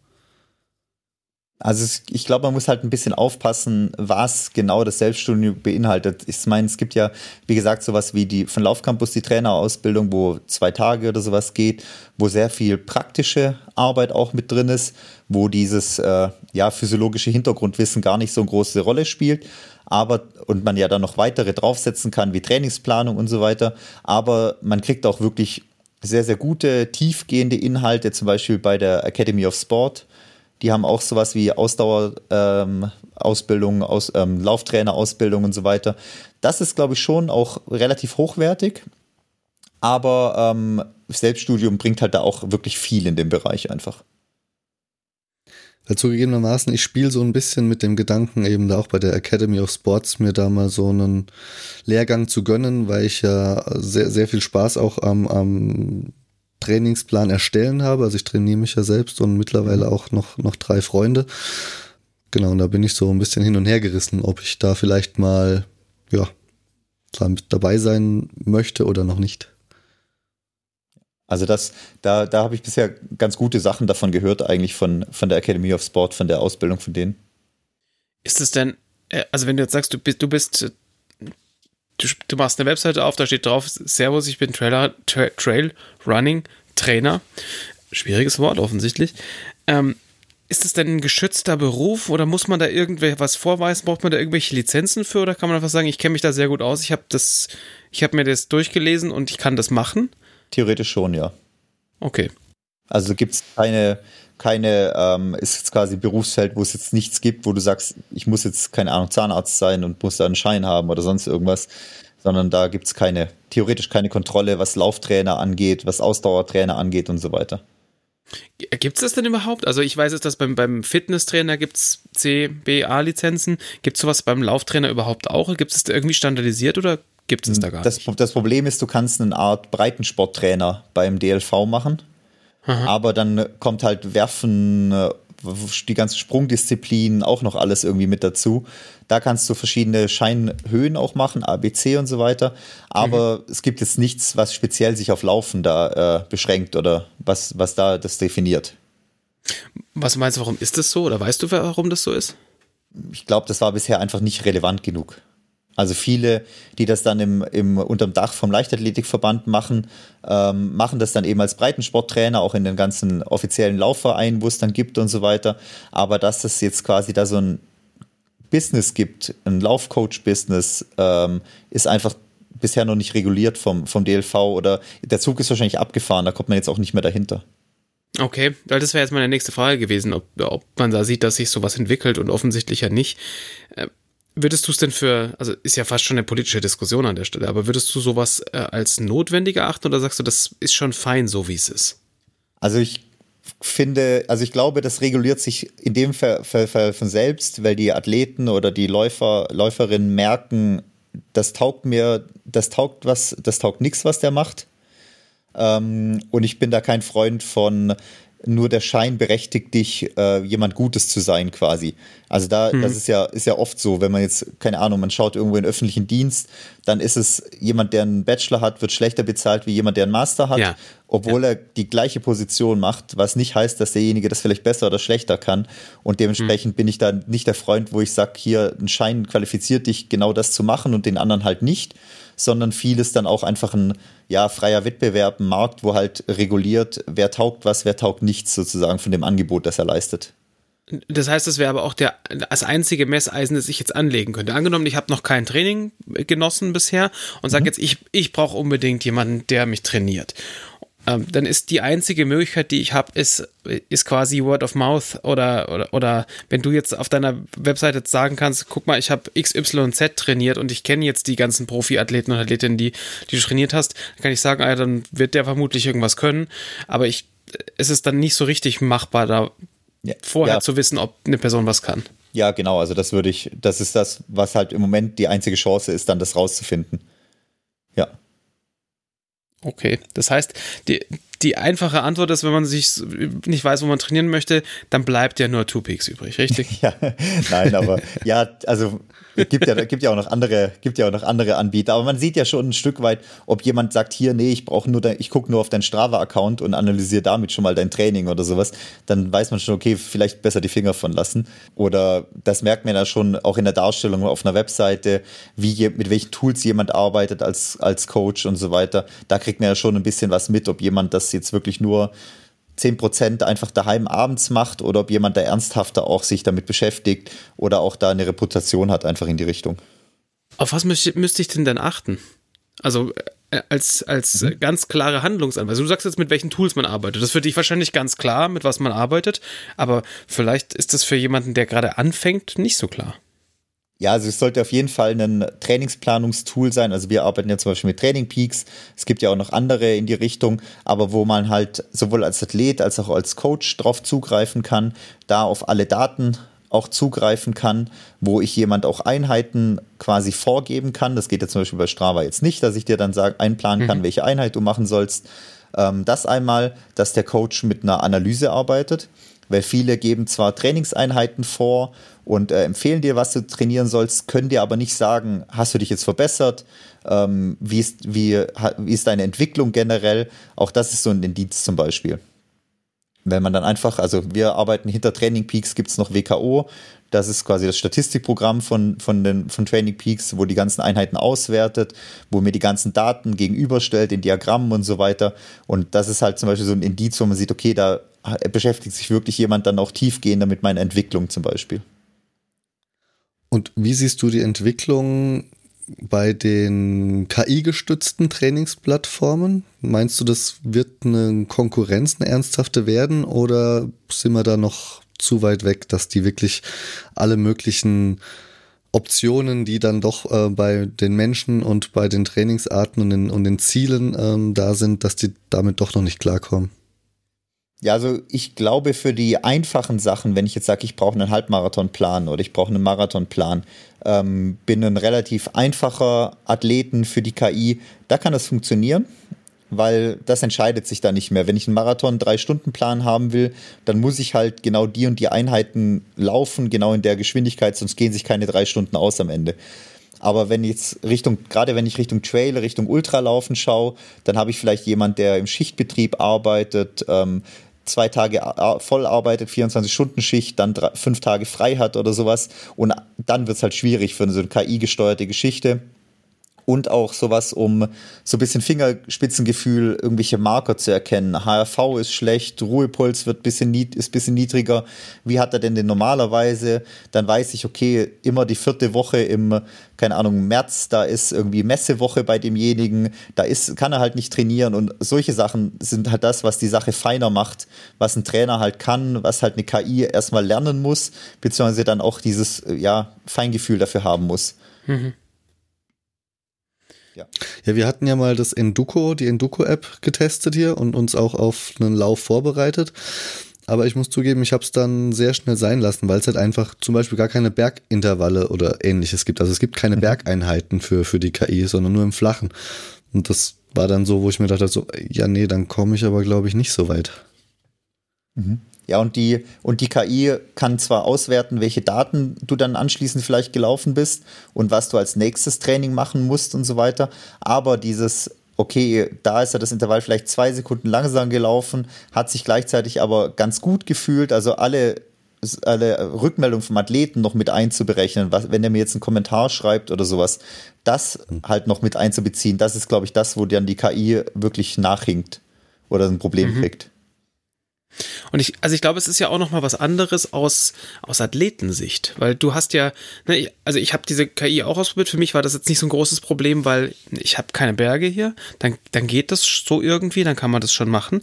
Also ich glaube, man muss halt ein bisschen aufpassen, was genau das Selbststudium beinhaltet. Ich meine, es gibt ja, wie gesagt, sowas wie die von Laufcampus die Trainerausbildung, wo zwei Tage oder sowas geht, wo sehr viel praktische Arbeit auch mit drin ist, wo dieses äh, ja physiologische Hintergrundwissen gar nicht so eine große Rolle spielt aber und man ja dann noch weitere draufsetzen kann, wie Trainingsplanung und so weiter. Aber man kriegt auch wirklich sehr, sehr gute, tiefgehende Inhalte, zum Beispiel bei der Academy of Sport. Die haben auch sowas wie Ausdauerausbildung, ähm, aus, ähm, Lauftrainerausbildung und so weiter. Das ist, glaube ich, schon auch relativ hochwertig. Aber ähm, Selbststudium bringt halt da auch wirklich viel in dem Bereich einfach. Zugegebenermaßen, ich spiele so ein bisschen mit dem Gedanken, eben da auch bei der Academy of Sports mir da mal so einen Lehrgang zu gönnen, weil ich ja sehr, sehr viel Spaß auch am, am Trainingsplan erstellen habe. Also ich trainiere mich ja selbst und mittlerweile auch noch, noch drei Freunde. Genau, und da bin ich so ein bisschen hin und her gerissen, ob ich da vielleicht mal, ja, dabei sein möchte oder noch nicht. Also das, da, da habe ich bisher ganz gute Sachen davon gehört, eigentlich von, von der Academy of Sport, von der Ausbildung von denen. Ist es denn, äh, also wenn du jetzt sagst, du bist, du bist, du, du machst eine Webseite auf, da steht drauf, Servus, ich bin Trailer, Tra Trail Running Trainer. Schwieriges Wort offensichtlich. Ähm, ist es denn ein geschützter Beruf oder muss man da irgendwelche was vorweisen? Braucht man da irgendwelche Lizenzen für oder kann man einfach sagen, ich kenne mich da sehr gut aus, ich habe das, ich habe mir das durchgelesen und ich kann das machen? Theoretisch schon, ja. Okay. Also gibt es keine, keine, ähm, ist jetzt quasi ein Berufsfeld, wo es jetzt nichts gibt, wo du sagst, ich muss jetzt, keine Ahnung, Zahnarzt sein und muss da einen Schein haben oder sonst irgendwas, sondern da gibt es keine, theoretisch keine Kontrolle, was Lauftrainer angeht, was Ausdauertrainer angeht und so weiter. Gibt es das denn überhaupt? Also ich weiß jetzt, dass beim, beim Fitnesstrainer gibt es C, B, A-Lizenzen. Gibt es sowas beim Lauftrainer überhaupt auch? Gibt es das irgendwie standardisiert oder gibt es da gar das, nicht? Das Problem ist, du kannst eine Art Breitensporttrainer beim DLV machen, Aha. aber dann kommt halt Werfen, äh, die ganze Sprungdisziplin, auch noch alles irgendwie mit dazu. Da kannst du verschiedene Scheinhöhen auch machen, ABC und so weiter. Aber mhm. es gibt jetzt nichts, was speziell sich auf Laufen da äh, beschränkt oder was, was da das definiert. Was meinst du, warum ist das so? Oder weißt du, warum das so ist? Ich glaube, das war bisher einfach nicht relevant genug. Also viele, die das dann im, im unterm Dach vom Leichtathletikverband machen, ähm, machen das dann eben als Breitensporttrainer, auch in den ganzen offiziellen Laufvereinen, wo es dann gibt und so weiter. Aber dass es jetzt quasi da so ein Business gibt, ein Laufcoach-Business, ähm, ist einfach bisher noch nicht reguliert vom, vom DLV oder der Zug ist wahrscheinlich abgefahren, da kommt man jetzt auch nicht mehr dahinter. Okay, weil das wäre jetzt meine nächste Frage gewesen, ob, ob man da sieht, dass sich sowas entwickelt und offensichtlich ja nicht. Würdest du es denn für, also ist ja fast schon eine politische Diskussion an der Stelle, aber würdest du sowas äh, als notwendig erachten oder sagst du, das ist schon fein, so wie es ist? Also ich finde, also ich glaube, das reguliert sich in dem Fall, von selbst, weil die Athleten oder die Läufer, Läuferinnen merken, das taugt mir, das taugt was, das taugt nichts, was der macht. Ähm, und ich bin da kein Freund von, nur der Schein berechtigt dich, äh, jemand Gutes zu sein, quasi. Also da, hm. das ist ja, ist ja oft so, wenn man jetzt, keine Ahnung, man schaut irgendwo in öffentlichen Dienst, dann ist es jemand, der einen Bachelor hat, wird schlechter bezahlt wie jemand, der einen Master hat, ja. obwohl ja. er die gleiche Position macht, was nicht heißt, dass derjenige das vielleicht besser oder schlechter kann. Und dementsprechend hm. bin ich da nicht der Freund, wo ich sage, hier, ein Schein qualifiziert dich, genau das zu machen und den anderen halt nicht sondern vieles dann auch einfach ein ja, freier Wettbewerb, ein Markt, wo halt reguliert, wer taugt was, wer taugt nichts sozusagen von dem Angebot, das er leistet. Das heißt, das wäre aber auch der, das einzige Messeisen, das ich jetzt anlegen könnte. Angenommen, ich habe noch kein Training genossen bisher und sage mhm. jetzt, ich, ich brauche unbedingt jemanden, der mich trainiert ähm, dann ist die einzige Möglichkeit, die ich habe, ist, ist quasi Word of Mouth oder, oder, oder wenn du jetzt auf deiner Webseite sagen kannst, guck mal, ich habe XYZ trainiert und ich kenne jetzt die ganzen Profiathleten und Athletinnen, die, die du trainiert hast, dann kann ich sagen, ah, dann wird der vermutlich irgendwas können, aber ich, es ist dann nicht so richtig machbar, da ja, vorher ja. zu wissen, ob eine Person was kann. Ja, genau, also das würde ich, das ist das, was halt im Moment die einzige Chance ist, dann das rauszufinden. Ja. Okay, das heißt, die, die einfache Antwort ist, wenn man sich nicht weiß, wo man trainieren möchte, dann bleibt ja nur Two Peaks übrig, richtig? ja, nein, aber ja, also gibt ja, gibt ja auch noch andere, gibt ja auch noch andere Anbieter. Aber man sieht ja schon ein Stück weit, ob jemand sagt, hier, nee, ich brauche nur, dein, ich gucke nur auf deinen Strava-Account und analysiere damit schon mal dein Training oder sowas. Dann weiß man schon, okay, vielleicht besser die Finger von lassen. Oder das merkt man ja schon auch in der Darstellung auf einer Webseite, wie, mit welchen Tools jemand arbeitet als, als Coach und so weiter. Da kriegt man ja schon ein bisschen was mit, ob jemand das jetzt wirklich nur 10% einfach daheim abends macht oder ob jemand da ernsthafter auch sich damit beschäftigt oder auch da eine Reputation hat, einfach in die Richtung. Auf was müsste, ich denn dann achten? Also äh, als, als mhm. ganz klare Handlungsanweisung. Du sagst jetzt, mit welchen Tools man arbeitet. Das ist für dich wahrscheinlich ganz klar, mit was man arbeitet, aber vielleicht ist das für jemanden, der gerade anfängt, nicht so klar. Ja, also es sollte auf jeden Fall ein Trainingsplanungstool sein. Also wir arbeiten ja zum Beispiel mit Training Peaks. Es gibt ja auch noch andere in die Richtung, aber wo man halt sowohl als Athlet als auch als Coach drauf zugreifen kann, da auf alle Daten auch zugreifen kann, wo ich jemand auch Einheiten quasi vorgeben kann. Das geht ja zum Beispiel bei Strava jetzt nicht, dass ich dir dann sage, einplanen kann, mhm. welche Einheit du machen sollst. Ähm, das einmal, dass der Coach mit einer Analyse arbeitet, weil viele geben zwar Trainingseinheiten vor und äh, empfehlen dir, was du trainieren sollst, können dir aber nicht sagen, hast du dich jetzt verbessert, ähm, wie, ist, wie, wie ist deine Entwicklung generell. Auch das ist so ein Indiz zum Beispiel. Wenn man dann einfach, also wir arbeiten hinter Training Peaks, gibt es noch WKO, das ist quasi das Statistikprogramm von, von, den, von Training Peaks, wo die ganzen Einheiten auswertet, wo mir die ganzen Daten gegenüberstellt in Diagrammen und so weiter. Und das ist halt zum Beispiel so ein Indiz, wo man sieht, okay, da beschäftigt sich wirklich jemand dann auch tiefgehender mit meiner Entwicklung zum Beispiel. Und wie siehst du die Entwicklung bei den KI-gestützten Trainingsplattformen? Meinst du, das wird eine Konkurrenz, eine ernsthafte werden oder sind wir da noch zu weit weg, dass die wirklich alle möglichen Optionen, die dann doch äh, bei den Menschen und bei den Trainingsarten und den, und den Zielen ähm, da sind, dass die damit doch noch nicht klarkommen. Ja, also ich glaube für die einfachen Sachen, wenn ich jetzt sage, ich brauche einen Halbmarathonplan oder ich brauche einen Marathonplan, ähm, bin ein relativ einfacher Athleten für die KI, da kann das funktionieren, weil das entscheidet sich da nicht mehr. Wenn ich einen Marathon drei Stunden Plan haben will, dann muss ich halt genau die und die Einheiten laufen, genau in der Geschwindigkeit, sonst gehen sich keine drei Stunden aus am Ende. Aber wenn jetzt Richtung, gerade wenn ich Richtung Trail, Richtung Ultralaufen schaue, dann habe ich vielleicht jemand, der im Schichtbetrieb arbeitet, ähm, zwei Tage voll arbeitet, 24-Stunden-Schicht, dann drei, fünf Tage frei hat oder sowas. Und dann wird es halt schwierig für so eine KI-gesteuerte Geschichte und auch sowas, um so ein bisschen Fingerspitzengefühl, irgendwelche Marker zu erkennen. HRV ist schlecht, Ruhepuls wird bisschen ist bisschen niedriger. Wie hat er denn den normalerweise? Dann weiß ich, okay, immer die vierte Woche im, keine Ahnung, März, da ist irgendwie Messewoche bei demjenigen, da ist, kann er halt nicht trainieren und solche Sachen sind halt das, was die Sache feiner macht, was ein Trainer halt kann, was halt eine KI erstmal lernen muss, beziehungsweise dann auch dieses, ja, Feingefühl dafür haben muss. Mhm. Ja. ja, wir hatten ja mal das Enduko, die Enduko-App getestet hier und uns auch auf einen Lauf vorbereitet. Aber ich muss zugeben, ich habe es dann sehr schnell sein lassen, weil es halt einfach zum Beispiel gar keine Bergintervalle oder ähnliches gibt. Also es gibt keine mhm. Bergeinheiten für, für die KI, sondern nur im Flachen. Und das war dann so, wo ich mir dachte, so, ja, nee, dann komme ich aber, glaube ich, nicht so weit. Mhm. Ja, und die, und die KI kann zwar auswerten, welche Daten du dann anschließend vielleicht gelaufen bist und was du als nächstes Training machen musst und so weiter, aber dieses okay, da ist ja das Intervall vielleicht zwei Sekunden langsam gelaufen, hat sich gleichzeitig aber ganz gut gefühlt. Also alle, alle Rückmeldungen vom Athleten noch mit einzuberechnen, was, wenn er mir jetzt einen Kommentar schreibt oder sowas, das halt noch mit einzubeziehen, das ist, glaube ich, das, wo dann die KI wirklich nachhinkt oder ein Problem mhm. kriegt. Und ich, also ich glaube, es ist ja auch noch mal was anderes aus, aus Athletensicht, weil du hast ja, ne, also ich habe diese KI auch ausprobiert, für mich war das jetzt nicht so ein großes Problem, weil ich habe keine Berge hier, dann, dann geht das so irgendwie, dann kann man das schon machen.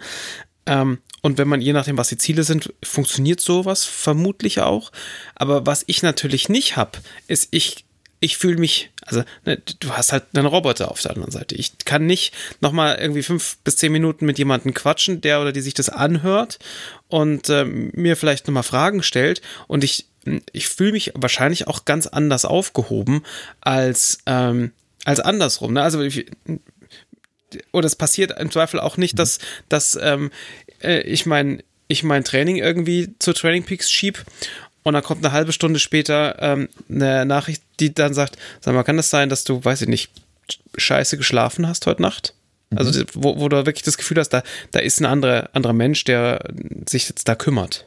Ähm, und wenn man, je nachdem, was die Ziele sind, funktioniert sowas vermutlich auch. Aber was ich natürlich nicht habe, ist, ich ich fühle mich, also ne, du hast halt einen Roboter auf der anderen Seite. Ich kann nicht nochmal irgendwie fünf bis zehn Minuten mit jemandem quatschen, der oder die sich das anhört und äh, mir vielleicht nochmal Fragen stellt und ich, ich fühle mich wahrscheinlich auch ganz anders aufgehoben als, ähm, als andersrum. Ne? Also ich, oder es passiert im Zweifel auch nicht, dass, dass ähm, äh, ich mein ich mein Training irgendwie zu Training Peaks schieb und dann kommt eine halbe Stunde später ähm, eine Nachricht, die dann sagt, sag mal, kann das sein, dass du, weiß ich nicht, scheiße geschlafen hast heute Nacht? Also mhm. wo, wo du wirklich das Gefühl hast, da, da ist ein anderer, anderer Mensch, der sich jetzt da kümmert.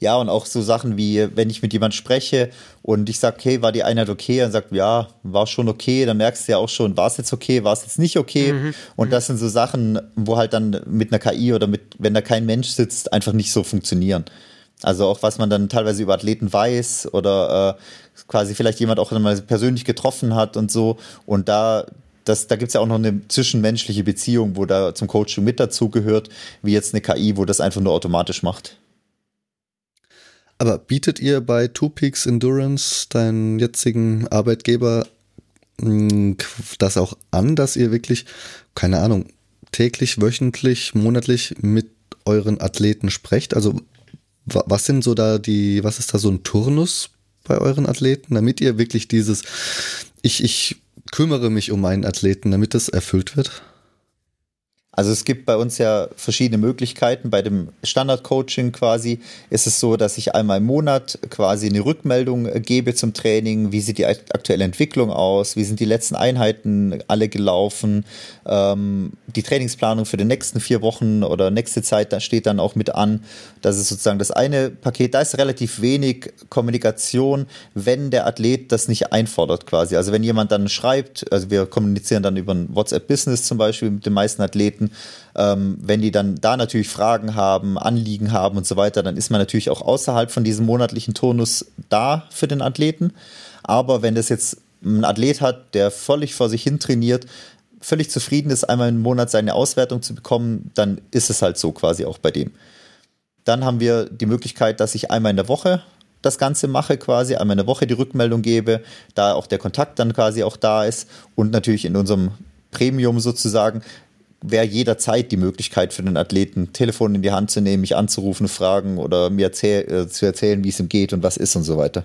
Ja, und auch so Sachen wie, wenn ich mit jemand spreche und ich sage, okay, war die Einheit okay? Und sagt, ja, war schon okay. Dann merkst du ja auch schon, war es jetzt okay, war es jetzt nicht okay? Mhm. Und das sind so Sachen, wo halt dann mit einer KI oder mit, wenn da kein Mensch sitzt, einfach nicht so funktionieren. Also auch was man dann teilweise über Athleten weiß oder äh, quasi vielleicht jemand auch mal persönlich getroffen hat und so. Und da, das, da gibt es ja auch noch eine zwischenmenschliche Beziehung, wo da zum Coaching mit dazugehört, wie jetzt eine KI, wo das einfach nur automatisch macht. Aber bietet ihr bei Two Peaks Endurance, deinen jetzigen Arbeitgeber, hm, das auch an, dass ihr wirklich, keine Ahnung, täglich, wöchentlich, monatlich mit euren Athleten sprecht? Also was sind so da die, was ist da so ein Turnus bei euren Athleten, damit ihr wirklich dieses, ich, ich kümmere mich um meinen Athleten, damit das erfüllt wird? Also es gibt bei uns ja verschiedene Möglichkeiten. Bei dem Standard-Coaching quasi ist es so, dass ich einmal im Monat quasi eine Rückmeldung gebe zum Training. Wie sieht die aktuelle Entwicklung aus? Wie sind die letzten Einheiten alle gelaufen? Ähm, die Trainingsplanung für die nächsten vier Wochen oder nächste Zeit, da steht dann auch mit an. Das ist sozusagen das eine Paket. Da ist relativ wenig Kommunikation, wenn der Athlet das nicht einfordert quasi. Also wenn jemand dann schreibt, also wir kommunizieren dann über ein WhatsApp-Business zum Beispiel mit den meisten Athleten, Athleten. Ähm, wenn die dann da natürlich Fragen haben, Anliegen haben und so weiter, dann ist man natürlich auch außerhalb von diesem monatlichen Turnus da für den Athleten. Aber wenn das jetzt ein Athlet hat, der völlig vor sich hin trainiert, völlig zufrieden ist, einmal im Monat seine Auswertung zu bekommen, dann ist es halt so quasi auch bei dem. Dann haben wir die Möglichkeit, dass ich einmal in der Woche das Ganze mache, quasi einmal in der Woche die Rückmeldung gebe, da auch der Kontakt dann quasi auch da ist und natürlich in unserem Premium sozusagen wäre jederzeit die Möglichkeit für den Athleten, Telefon in die Hand zu nehmen, mich anzurufen, fragen oder mir erzähl äh, zu erzählen, wie es ihm geht und was ist und so weiter.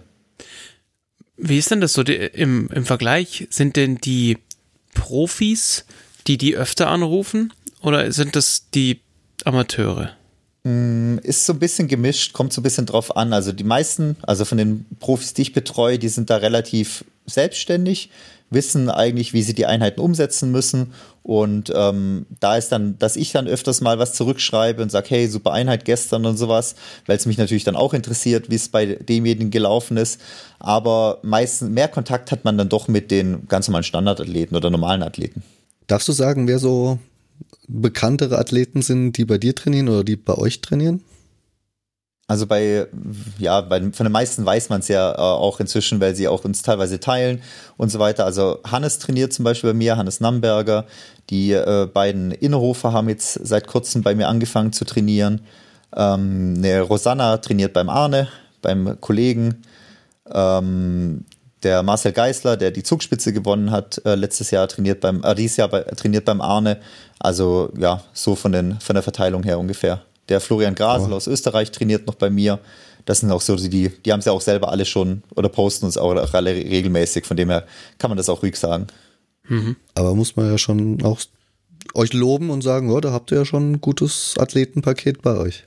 Wie ist denn das so die, im, im Vergleich? Sind denn die Profis, die die öfter anrufen oder sind das die Amateure? Mm, ist so ein bisschen gemischt, kommt so ein bisschen drauf an. Also die meisten, also von den Profis, die ich betreue, die sind da relativ selbstständig, wissen eigentlich, wie sie die Einheiten umsetzen müssen. Und ähm, da ist dann, dass ich dann öfters mal was zurückschreibe und sage, hey, super Einheit gestern und sowas, weil es mich natürlich dann auch interessiert, wie es bei demjenigen gelaufen ist. Aber meistens mehr Kontakt hat man dann doch mit den ganz normalen Standardathleten oder normalen Athleten. Darfst du sagen, wer so bekanntere Athleten sind, die bei dir trainieren oder die bei euch trainieren? Also bei, ja, bei, von den meisten weiß man es ja äh, auch inzwischen, weil sie auch uns teilweise teilen und so weiter. Also Hannes trainiert zum Beispiel bei mir, Hannes Namberger. Die äh, beiden Innerhofer haben jetzt seit kurzem bei mir angefangen zu trainieren. Ähm, eine Rosanna trainiert beim Arne, beim Kollegen. Ähm, der Marcel Geisler, der die Zugspitze gewonnen hat äh, letztes Jahr, trainiert beim, äh, dieses Jahr bei, trainiert beim Arne. Also ja, so von, den, von der Verteilung her ungefähr. Der Florian Grasel oh. aus Österreich trainiert noch bei mir. Das sind auch so die, die haben es ja auch selber alle schon oder posten uns auch alle regelmäßig. Von dem her kann man das auch ruhig sagen. Mhm. Aber muss man ja schon auch euch loben und sagen, oh, da habt ihr ja schon ein gutes Athletenpaket bei euch.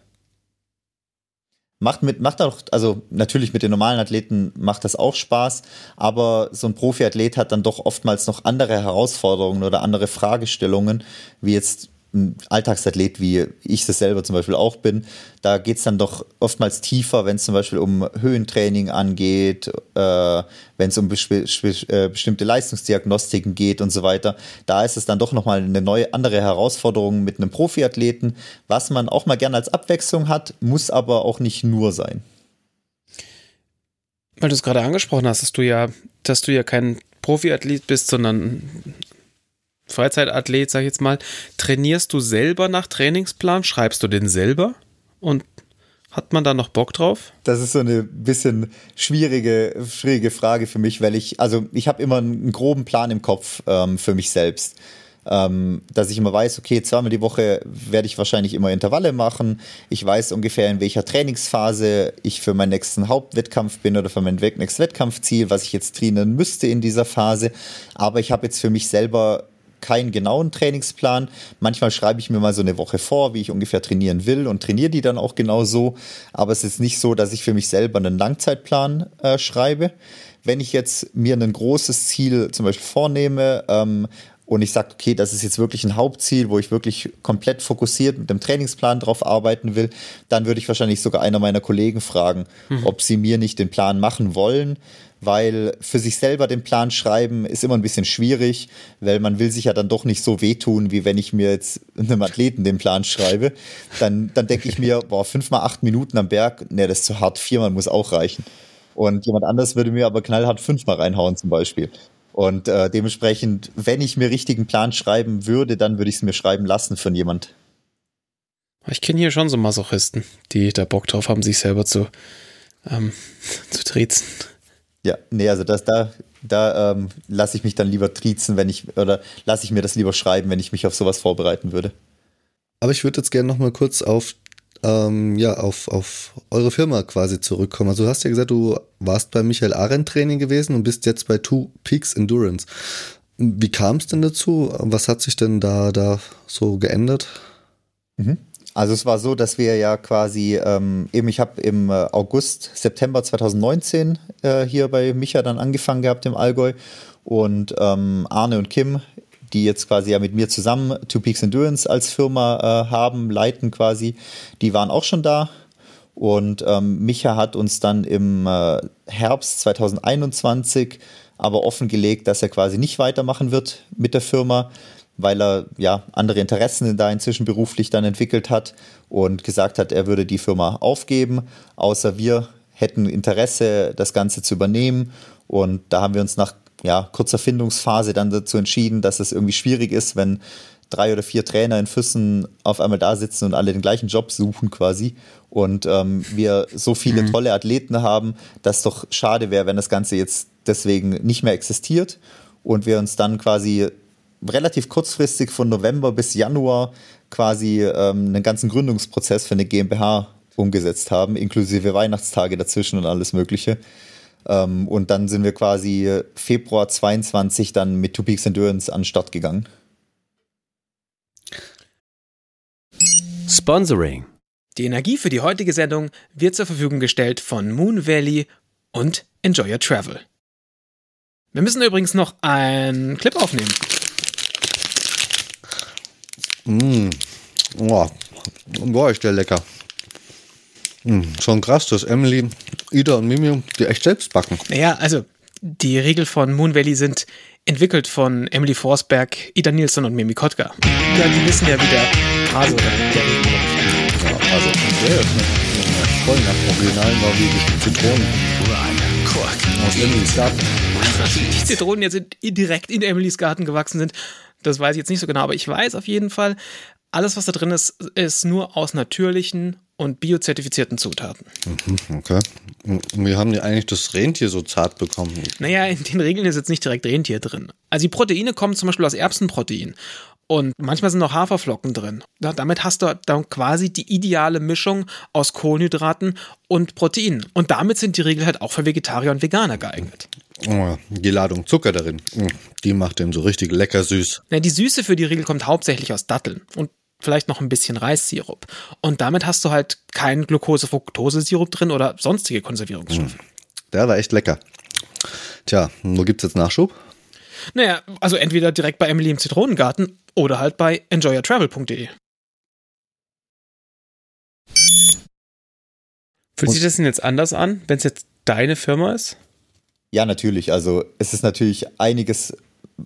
Macht mit, macht auch, also natürlich mit den normalen Athleten macht das auch Spaß, aber so ein Profiathlet hat dann doch oftmals noch andere Herausforderungen oder andere Fragestellungen, wie jetzt ein Alltagsathlet, wie ich es selber zum Beispiel auch bin, da geht es dann doch oftmals tiefer, wenn es zum Beispiel um Höhentraining angeht, äh, wenn es um äh, bestimmte Leistungsdiagnostiken geht und so weiter. Da ist es dann doch nochmal eine neue, andere Herausforderung mit einem Profiathleten, was man auch mal gerne als Abwechslung hat, muss aber auch nicht nur sein. Weil du es gerade angesprochen hast, dass du ja, dass du ja kein Profiathlet bist, sondern Freizeitathlet, sag ich jetzt mal, trainierst du selber nach Trainingsplan? Schreibst du den selber? Und hat man da noch Bock drauf? Das ist so eine bisschen schwierige, schwierige Frage für mich, weil ich, also ich habe immer einen groben Plan im Kopf ähm, für mich selbst. Ähm, dass ich immer weiß, okay, zweimal die Woche werde ich wahrscheinlich immer Intervalle machen. Ich weiß ungefähr, in welcher Trainingsphase ich für meinen nächsten Hauptwettkampf bin oder für mein nächstes Wettkampfziel, was ich jetzt trainieren müsste in dieser Phase. Aber ich habe jetzt für mich selber keinen genauen Trainingsplan. Manchmal schreibe ich mir mal so eine Woche vor, wie ich ungefähr trainieren will und trainiere die dann auch genau so. Aber es ist nicht so, dass ich für mich selber einen Langzeitplan äh, schreibe. Wenn ich jetzt mir ein großes Ziel zum Beispiel vornehme, ähm, und ich sage, okay, das ist jetzt wirklich ein Hauptziel, wo ich wirklich komplett fokussiert mit dem Trainingsplan drauf arbeiten will, dann würde ich wahrscheinlich sogar einer meiner Kollegen fragen, mhm. ob sie mir nicht den Plan machen wollen, weil für sich selber den Plan schreiben ist immer ein bisschen schwierig, weil man will sich ja dann doch nicht so wehtun, wie wenn ich mir jetzt einem Athleten den Plan schreibe. Dann, dann denke ich mir, boah, fünfmal acht Minuten am Berg, ne, das ist zu hart, viermal muss auch reichen. Und jemand anders würde mir aber knallhart fünfmal reinhauen zum Beispiel. Und äh, dementsprechend, wenn ich mir richtigen Plan schreiben würde, dann würde ich es mir schreiben lassen von jemand. Ich kenne hier schon so Masochisten, die da Bock drauf haben, sich selber zu, ähm, zu triezen. Ja, nee, also das, da, da ähm, lasse ich mich dann lieber triezen, wenn ich, oder lasse ich mir das lieber schreiben, wenn ich mich auf sowas vorbereiten würde. Aber ich würde jetzt gerne nochmal kurz auf, ähm, ja, auf, auf eure Firma quasi zurückkommen. Also du hast ja gesagt, du warst bei Michael Arendt Training gewesen und bist jetzt bei Two Peaks Endurance. Wie kam es denn dazu? Was hat sich denn da, da so geändert? Mhm. Also es war so, dass wir ja quasi, ähm, eben ich habe im äh, August, September 2019 äh, hier bei Micha dann angefangen gehabt im Allgäu und ähm, Arne und Kim, die jetzt quasi ja mit mir zusammen Two Peaks Endurance als Firma äh, haben, leiten quasi, die waren auch schon da und ähm, Micha hat uns dann im äh, Herbst 2021 aber offengelegt, dass er quasi nicht weitermachen wird mit der Firma weil er ja andere Interessen da inzwischen beruflich dann entwickelt hat und gesagt hat, er würde die Firma aufgeben, außer wir hätten Interesse, das Ganze zu übernehmen. Und da haben wir uns nach ja, kurzer Findungsphase dann dazu entschieden, dass es irgendwie schwierig ist, wenn drei oder vier Trainer in Füssen auf einmal da sitzen und alle den gleichen Job suchen quasi und ähm, wir so viele mhm. tolle Athleten haben, dass doch schade wäre, wenn das Ganze jetzt deswegen nicht mehr existiert und wir uns dann quasi relativ kurzfristig von November bis Januar quasi ähm, einen ganzen Gründungsprozess für eine GmbH umgesetzt haben, inklusive Weihnachtstage dazwischen und alles Mögliche. Ähm, und dann sind wir quasi Februar 22 dann mit Two Peaks Endurance an den Start gegangen. Sponsoring. Die Energie für die heutige Sendung wird zur Verfügung gestellt von Moon Valley und Enjoy Your Travel. Wir müssen übrigens noch einen Clip aufnehmen. Mmh. Oh. Boah, ist der lecker. Mmh. Schon krass, dass Emily, Ida und Mimi die echt selbst backen. Naja, also die Riegel von Moon Valley sind entwickelt von Emily Forsberg, Ida Nielsen und Mimi Kotka. Ja, die wissen ja, wie der Hase oder der läuft. Ja, also der ist voll nach originalen norwegischen Zitronen. Aus Emilys Garten. Die Zitronen jetzt direkt in Emilys Garten gewachsen sind, das weiß ich jetzt nicht so genau, aber ich weiß auf jeden Fall, alles, was da drin ist, ist nur aus natürlichen und biozertifizierten Zutaten. Mhm, okay. Und wie haben die eigentlich das Rentier so zart bekommen? Naja, in den Regeln ist jetzt nicht direkt Rentier drin. Also die Proteine kommen zum Beispiel aus Erbsenprotein. Und manchmal sind noch Haferflocken drin. damit hast du dann quasi die ideale Mischung aus Kohlenhydraten und Proteinen. Und damit sind die Regeln halt auch für Vegetarier und Veganer geeignet. Oh, die Ladung Zucker darin, hm, die macht den so richtig lecker süß. Ja, die Süße für die Riegel kommt hauptsächlich aus Datteln und vielleicht noch ein bisschen Reissirup. Und damit hast du halt keinen Glucose-Fructose-Sirup drin oder sonstige Konservierungsstoffe. Der war echt lecker. Tja, wo gibt's jetzt Nachschub? Naja, also entweder direkt bei Emily im Zitronengarten oder halt bei enjoyertravel.de. Fühlt sich das denn jetzt anders an, wenn es jetzt deine Firma ist? Ja, natürlich. Also es ist natürlich einiges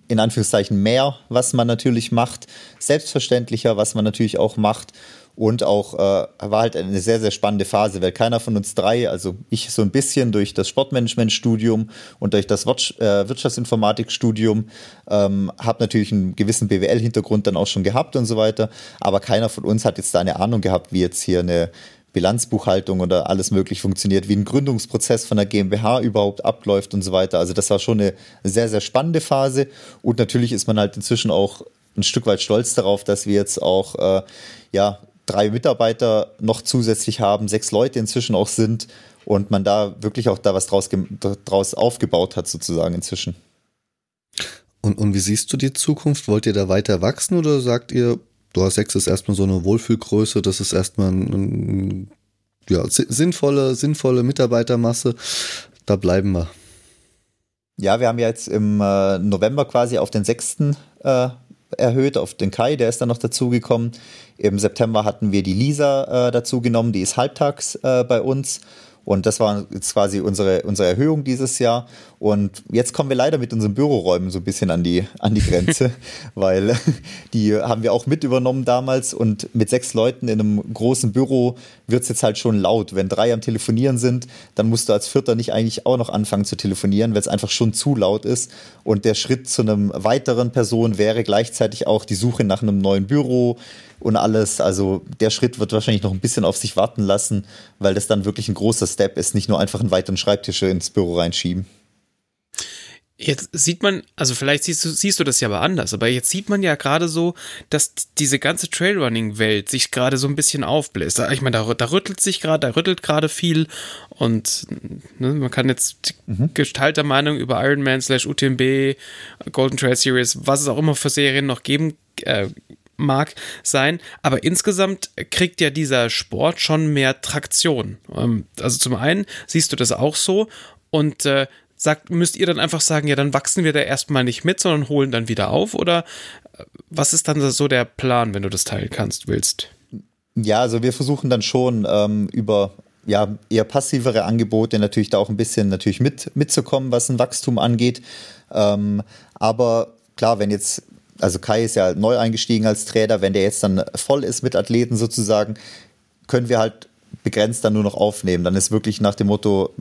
in Anführungszeichen mehr, was man natürlich macht, selbstverständlicher, was man natürlich auch macht. Und auch äh, war halt eine sehr, sehr spannende Phase, weil keiner von uns drei, also ich so ein bisschen durch das Sportmanagement-Studium und durch das äh, Wirtschaftsinformatikstudium, ähm, habe natürlich einen gewissen BWL-Hintergrund dann auch schon gehabt und so weiter. Aber keiner von uns hat jetzt da eine Ahnung gehabt, wie jetzt hier eine Bilanzbuchhaltung oder alles möglich funktioniert, wie ein Gründungsprozess von der GmbH überhaupt abläuft und so weiter. Also das war schon eine sehr, sehr spannende Phase. Und natürlich ist man halt inzwischen auch ein Stück weit stolz darauf, dass wir jetzt auch äh, ja, drei Mitarbeiter noch zusätzlich haben, sechs Leute inzwischen auch sind und man da wirklich auch da was draus, draus aufgebaut hat sozusagen inzwischen. Und, und wie siehst du die Zukunft? Wollt ihr da weiter wachsen oder sagt ihr, hast sechs ist erstmal so eine Wohlfühlgröße, das ist erstmal ein, ein, ja, sinnvolle, sinnvolle Mitarbeitermasse. Da bleiben wir. Ja, wir haben ja jetzt im äh, November quasi auf den sechsten äh, erhöht, auf den Kai, der ist dann noch dazugekommen. Im September hatten wir die Lisa äh, dazugenommen, die ist halbtags äh, bei uns. Und das war jetzt quasi unsere, unsere Erhöhung dieses Jahr. Und jetzt kommen wir leider mit unseren Büroräumen so ein bisschen an die, an die Grenze, weil die haben wir auch mit übernommen damals. Und mit sechs Leuten in einem großen Büro wird es jetzt halt schon laut. Wenn drei am Telefonieren sind, dann musst du als Vierter nicht eigentlich auch noch anfangen zu telefonieren, weil es einfach schon zu laut ist. Und der Schritt zu einem weiteren Person wäre gleichzeitig auch die Suche nach einem neuen Büro, und alles. Also der Schritt wird wahrscheinlich noch ein bisschen auf sich warten lassen, weil das dann wirklich ein großer Step ist, nicht nur einfach einen weiteren Schreibtisch ins Büro reinschieben. Jetzt sieht man, also vielleicht siehst du, siehst du das ja aber anders, aber jetzt sieht man ja gerade so, dass diese ganze Trailrunning-Welt sich gerade so ein bisschen aufbläst. Ich meine, da, da rüttelt sich gerade, da rüttelt gerade viel und ne, man kann jetzt mhm. geteilter Meinung über Ironman slash UTMB, Golden Trail Series, was es auch immer für Serien noch geben äh, mag sein, aber insgesamt kriegt ja dieser Sport schon mehr Traktion. Ähm, also zum einen siehst du das auch so und äh, sagt, müsst ihr dann einfach sagen, ja, dann wachsen wir da erstmal nicht mit, sondern holen dann wieder auf oder äh, was ist dann so der Plan, wenn du das teilen kannst, willst? Ja, also wir versuchen dann schon ähm, über ja, eher passivere Angebote natürlich da auch ein bisschen natürlich mit, mitzukommen, was ein Wachstum angeht. Ähm, aber klar, wenn jetzt also Kai ist ja neu eingestiegen als Trainer, wenn der jetzt dann voll ist mit Athleten sozusagen, können wir halt begrenzt dann nur noch aufnehmen. Dann ist wirklich nach dem Motto,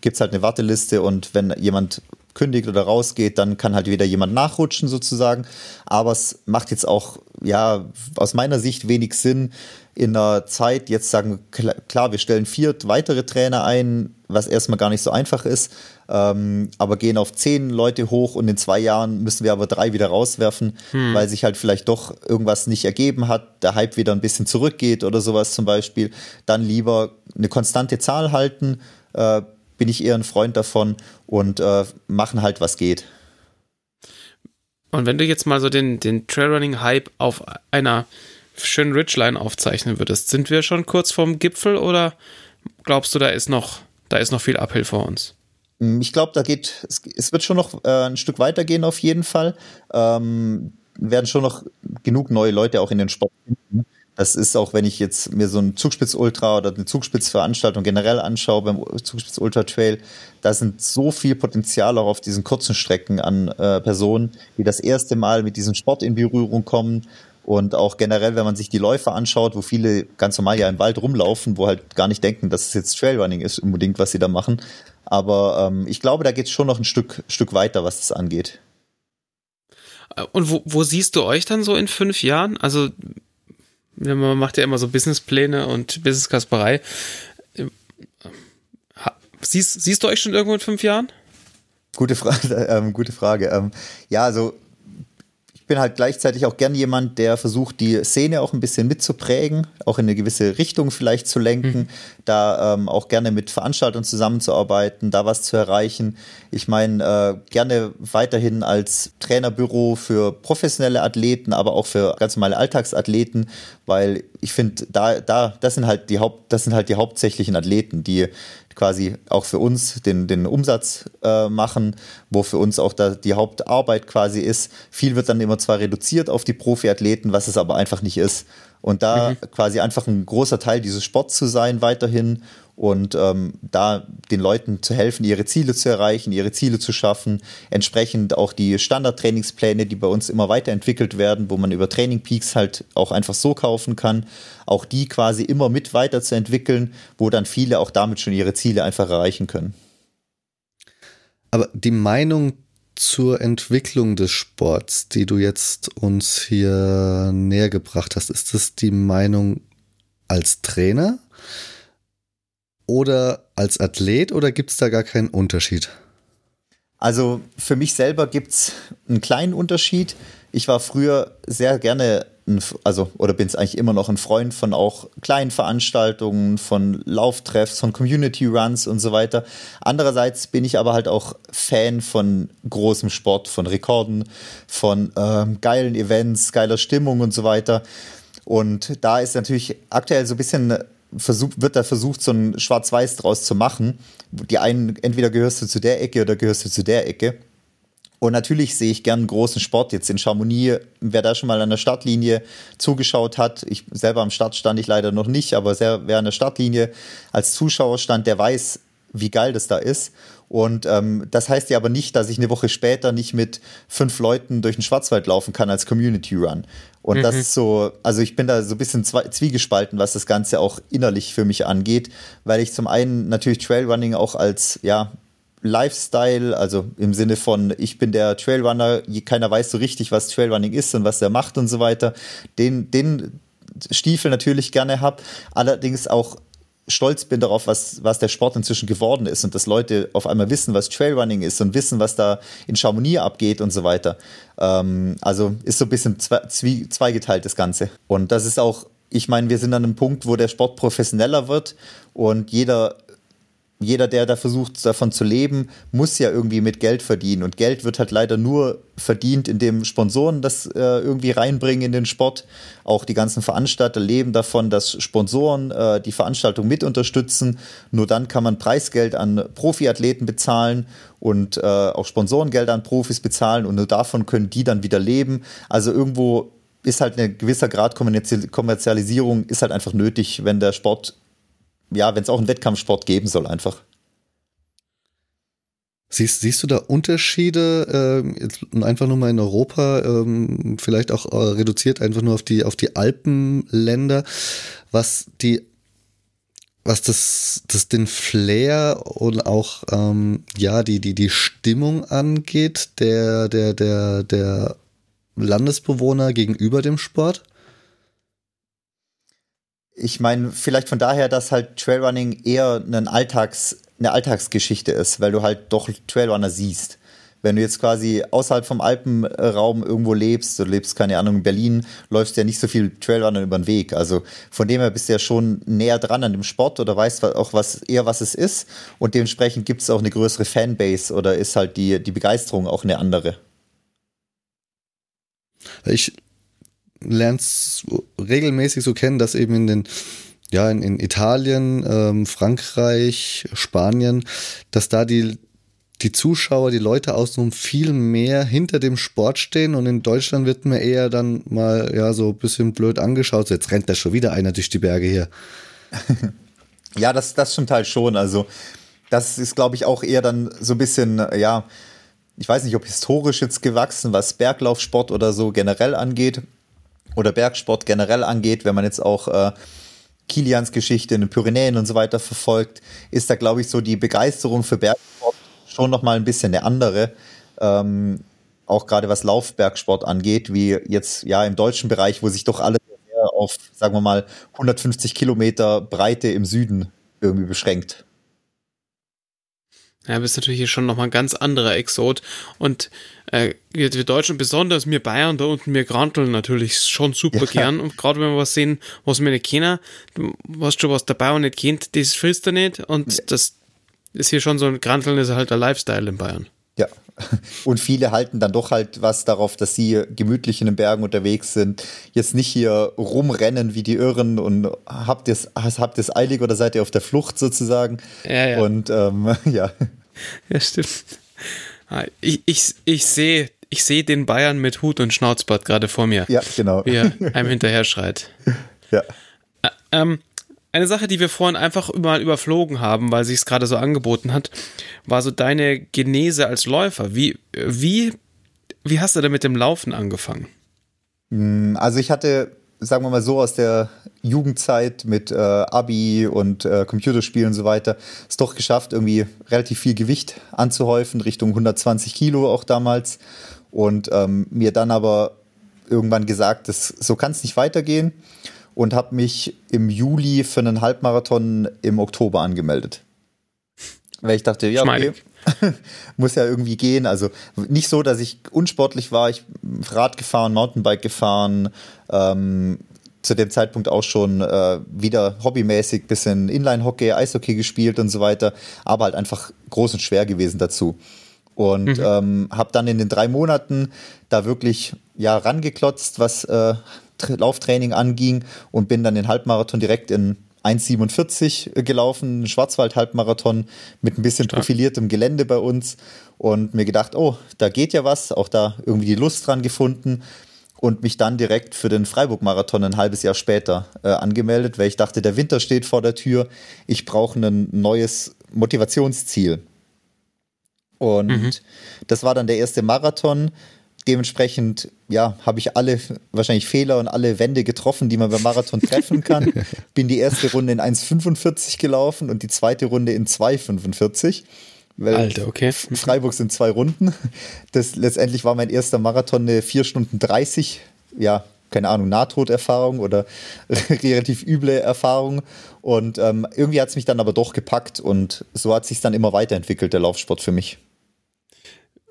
gibt es halt eine Warteliste und wenn jemand kündigt oder rausgeht, dann kann halt wieder jemand nachrutschen sozusagen. Aber es macht jetzt auch ja, aus meiner Sicht wenig Sinn, in einer Zeit jetzt sagen, klar, wir stellen vier weitere Trainer ein, was erstmal gar nicht so einfach ist, ähm, aber gehen auf zehn Leute hoch und in zwei Jahren müssen wir aber drei wieder rauswerfen, hm. weil sich halt vielleicht doch irgendwas nicht ergeben hat, der Hype wieder ein bisschen zurückgeht oder sowas zum Beispiel. Dann lieber eine konstante Zahl halten, äh, bin ich eher ein Freund davon und äh, machen halt, was geht. Und wenn du jetzt mal so den, den Trailrunning-Hype auf einer schönen Ridgeline aufzeichnen würdest, sind wir schon kurz vorm Gipfel oder glaubst du, da ist noch, da ist noch viel Uphill vor uns? Mm, ich glaube, da geht, es, es, wird schon noch äh, ein Stück weitergehen auf jeden Fall. Ähm, werden schon noch genug neue Leute auch in den Sport finden. Das ist auch, wenn ich jetzt mir so ein Zugspitz-Ultra oder eine Zugspitzveranstaltung generell anschaue beim Zugspitz-Ultra-Trail, da sind so viel Potenzial auch auf diesen kurzen Strecken an äh, Personen, die das erste Mal mit diesem Sport in Berührung kommen und auch generell, wenn man sich die Läufer anschaut, wo viele ganz normal ja im Wald rumlaufen, wo halt gar nicht denken, dass es jetzt Trailrunning ist, unbedingt, was sie da machen. Aber ähm, ich glaube, da geht es schon noch ein Stück, Stück weiter, was das angeht. Und wo, wo siehst du euch dann so in fünf Jahren? Also, man macht ja immer so Businesspläne und Businesskasperei. Siehst, siehst du euch schon irgendwo in fünf Jahren? Gute Frage. Ähm, gute Frage. Ähm, ja, also ich bin halt gleichzeitig auch gern jemand, der versucht, die Szene auch ein bisschen mitzuprägen, auch in eine gewisse Richtung vielleicht zu lenken, mhm. da ähm, auch gerne mit Veranstaltern zusammenzuarbeiten, da was zu erreichen. Ich meine, äh, gerne weiterhin als Trainerbüro für professionelle Athleten, aber auch für ganz normale Alltagsathleten, weil ich finde, da, da, das sind halt die Haupt, das sind halt die hauptsächlichen Athleten, die quasi auch für uns den, den Umsatz äh, machen, wo für uns auch da die Hauptarbeit quasi ist. Viel wird dann immer zwar reduziert auf die Profiathleten, was es aber einfach nicht ist. Und da mhm. quasi einfach ein großer Teil dieses Sports zu sein weiterhin und ähm, da den Leuten zu helfen, ihre Ziele zu erreichen, ihre Ziele zu schaffen, entsprechend auch die Standardtrainingspläne, die bei uns immer weiterentwickelt werden, wo man über Training Peaks halt auch einfach so kaufen kann, auch die quasi immer mit weiterzuentwickeln, wo dann viele auch damit schon ihre Ziele einfach erreichen können. Aber die Meinung zur Entwicklung des Sports, die du jetzt uns hier näher gebracht hast, ist das die Meinung als Trainer? Oder als Athlet oder gibt es da gar keinen Unterschied? Also für mich selber gibt es einen kleinen Unterschied. Ich war früher sehr gerne, ein, also oder bin es eigentlich immer noch ein Freund von auch kleinen Veranstaltungen, von Lauftreffs, von Community Runs und so weiter. Andererseits bin ich aber halt auch Fan von großem Sport, von Rekorden, von ähm, geilen Events, geiler Stimmung und so weiter. Und da ist natürlich aktuell so ein bisschen versucht, wird da versucht, so ein Schwarz-Weiß draus zu machen. Die einen, entweder gehörst du zu der Ecke oder gehörst du zu der Ecke. Und natürlich sehe ich gern großen Sport jetzt in Chamonix. Wer da schon mal an der Startlinie zugeschaut hat, ich selber am Start stand ich leider noch nicht, aber wer an der Startlinie als Zuschauer stand, der weiß, wie geil das da ist. Und ähm, das heißt ja aber nicht, dass ich eine Woche später nicht mit fünf Leuten durch den Schwarzwald laufen kann als Community Run. Und mhm. das ist so, also ich bin da so ein bisschen zwiegespalten, was das Ganze auch innerlich für mich angeht, weil ich zum einen natürlich Trailrunning auch als, ja, Lifestyle, also im Sinne von, ich bin der Trailrunner, keiner weiß so richtig, was Trailrunning ist und was der macht und so weiter, den, den Stiefel natürlich gerne habe, allerdings auch stolz bin darauf, was, was der Sport inzwischen geworden ist und dass Leute auf einmal wissen, was Trailrunning ist und wissen, was da in Chamonix abgeht und so weiter. Ähm, also ist so ein bisschen zwie, zweigeteilt das Ganze. Und das ist auch, ich meine, wir sind an einem Punkt, wo der Sport professioneller wird und jeder jeder, der da versucht, davon zu leben, muss ja irgendwie mit Geld verdienen. Und Geld wird halt leider nur verdient, indem Sponsoren das äh, irgendwie reinbringen in den Sport. Auch die ganzen Veranstalter leben davon, dass Sponsoren äh, die Veranstaltung mit unterstützen. Nur dann kann man Preisgeld an Profiathleten bezahlen und äh, auch Sponsorengeld an Profis bezahlen. Und nur davon können die dann wieder leben. Also irgendwo ist halt ein gewisser Grad Kommerzialisierung ist halt einfach nötig, wenn der Sport ja, wenn es auch einen Wettkampfsport geben soll, einfach. Siehst, siehst du da Unterschiede, äh, einfach nur mal in Europa, ähm, vielleicht auch äh, reduziert einfach nur auf die, auf die Alpenländer, was die, was das, das den Flair und auch, ähm, ja, die, die, die Stimmung angeht, der, der, der, der Landesbewohner gegenüber dem Sport? Ich meine, vielleicht von daher, dass halt Trailrunning eher ein Alltags, eine Alltagsgeschichte ist, weil du halt doch Trailrunner siehst. Wenn du jetzt quasi außerhalb vom Alpenraum irgendwo lebst, du lebst, keine Ahnung, in Berlin, läufst ja nicht so viel Trailrunner über den Weg. Also von dem her bist du ja schon näher dran an dem Sport oder weißt auch was, eher, was es ist. Und dementsprechend gibt es auch eine größere Fanbase oder ist halt die, die Begeisterung auch eine andere. Ich lerne es regelmäßig so kennen, dass eben in den ja, in, in Italien, ähm, Frankreich, Spanien, dass da die die Zuschauer, die Leute außenrum viel mehr hinter dem Sport stehen und in Deutschland wird mir eher dann mal ja so ein bisschen blöd angeschaut. Jetzt rennt da schon wieder einer durch die Berge hier. ja, das, das zum Teil schon. Also, das ist, glaube ich, auch eher dann so ein bisschen, ja, ich weiß nicht, ob historisch jetzt gewachsen, was Berglaufsport oder so generell angeht oder Bergsport generell angeht, wenn man jetzt auch äh, Kilians Geschichte in den Pyrenäen und so weiter verfolgt, ist da, glaube ich, so die Begeisterung für Bergsport schon noch mal ein bisschen eine andere. Ähm, auch gerade was Laufbergsport angeht, wie jetzt ja im deutschen Bereich, wo sich doch alles auf, sagen wir mal, 150 Kilometer Breite im Süden irgendwie beschränkt. Ja, bist natürlich hier schon nochmal ein ganz anderer Exot. Und äh, wir, wir Deutschen, besonders mir Bayern da unten, mir Granteln natürlich schon super ja. gern. Und gerade wenn wir was sehen, was wir nicht kennen, weißt schon, was der Bauer nicht kennt, das frisst er nicht. Und ja. das ist hier schon so ein Granteln ist halt der Lifestyle in Bayern. Ja. Und viele halten dann doch halt was darauf, dass sie gemütlich in den Bergen unterwegs sind. Jetzt nicht hier rumrennen wie die Irren und habt ihr es habt ihr's eilig oder seid ihr auf der Flucht sozusagen? Ja, ja. Und ähm, ja. Ja, stimmt. Ah, ich, ich, ich sehe ich seh den Bayern mit Hut und Schnauzbart gerade vor mir. Ja, genau. Wie er einem hinterher schreit. Ja. Ähm, eine Sache, die wir vorhin einfach mal überflogen haben, weil sich es gerade so angeboten hat, war so deine Genese als Läufer. Wie, wie, wie hast du denn mit dem Laufen angefangen? Hm, also ich hatte, sagen wir mal so, aus der Jugendzeit mit äh, Abi und äh, Computerspielen und so weiter, es doch geschafft, irgendwie relativ viel Gewicht anzuhäufen, Richtung 120 Kilo auch damals. Und ähm, mir dann aber irgendwann gesagt, das, so kann es nicht weitergehen und habe mich im Juli für einen Halbmarathon im Oktober angemeldet. Weil ich dachte, ja, okay, muss ja irgendwie gehen. Also nicht so, dass ich unsportlich war. Ich Rad gefahren, Mountainbike gefahren, ähm, zu dem Zeitpunkt auch schon äh, wieder hobbymäßig bisschen Inline-Hockey, Eishockey gespielt und so weiter, aber halt einfach groß und schwer gewesen dazu. Und mhm. ähm, habe dann in den drei Monaten da wirklich ja rangeklotzt, was äh, Lauftraining anging und bin dann den Halbmarathon direkt in 1,47 gelaufen, einen Schwarzwald-Halbmarathon mit ein bisschen Stark. profiliertem Gelände bei uns und mir gedacht, oh, da geht ja was, auch da irgendwie die Lust dran gefunden und mich dann direkt für den Freiburg-Marathon ein halbes Jahr später äh, angemeldet, weil ich dachte, der Winter steht vor der Tür, ich brauche ein neues Motivationsziel. Und mhm. das war dann der erste Marathon, dementsprechend, ja, habe ich alle wahrscheinlich Fehler und alle Wände getroffen, die man beim Marathon treffen kann. Bin die erste Runde in 1,45 gelaufen und die zweite Runde in 2,45. Alter, okay. Freiburg sind zwei Runden. Das letztendlich war mein erster Marathon eine 4 Stunden 30, ja, keine Ahnung, Nahtoderfahrung oder relativ üble Erfahrung. Und ähm, irgendwie hat es mich dann aber doch gepackt und so hat sich dann immer weiterentwickelt, der Laufsport für mich.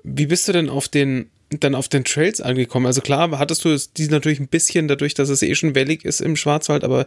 Wie bist du denn auf den dann auf den Trails angekommen? Also klar, hattest du die natürlich ein bisschen dadurch, dass es eh schon wellig ist im Schwarzwald, aber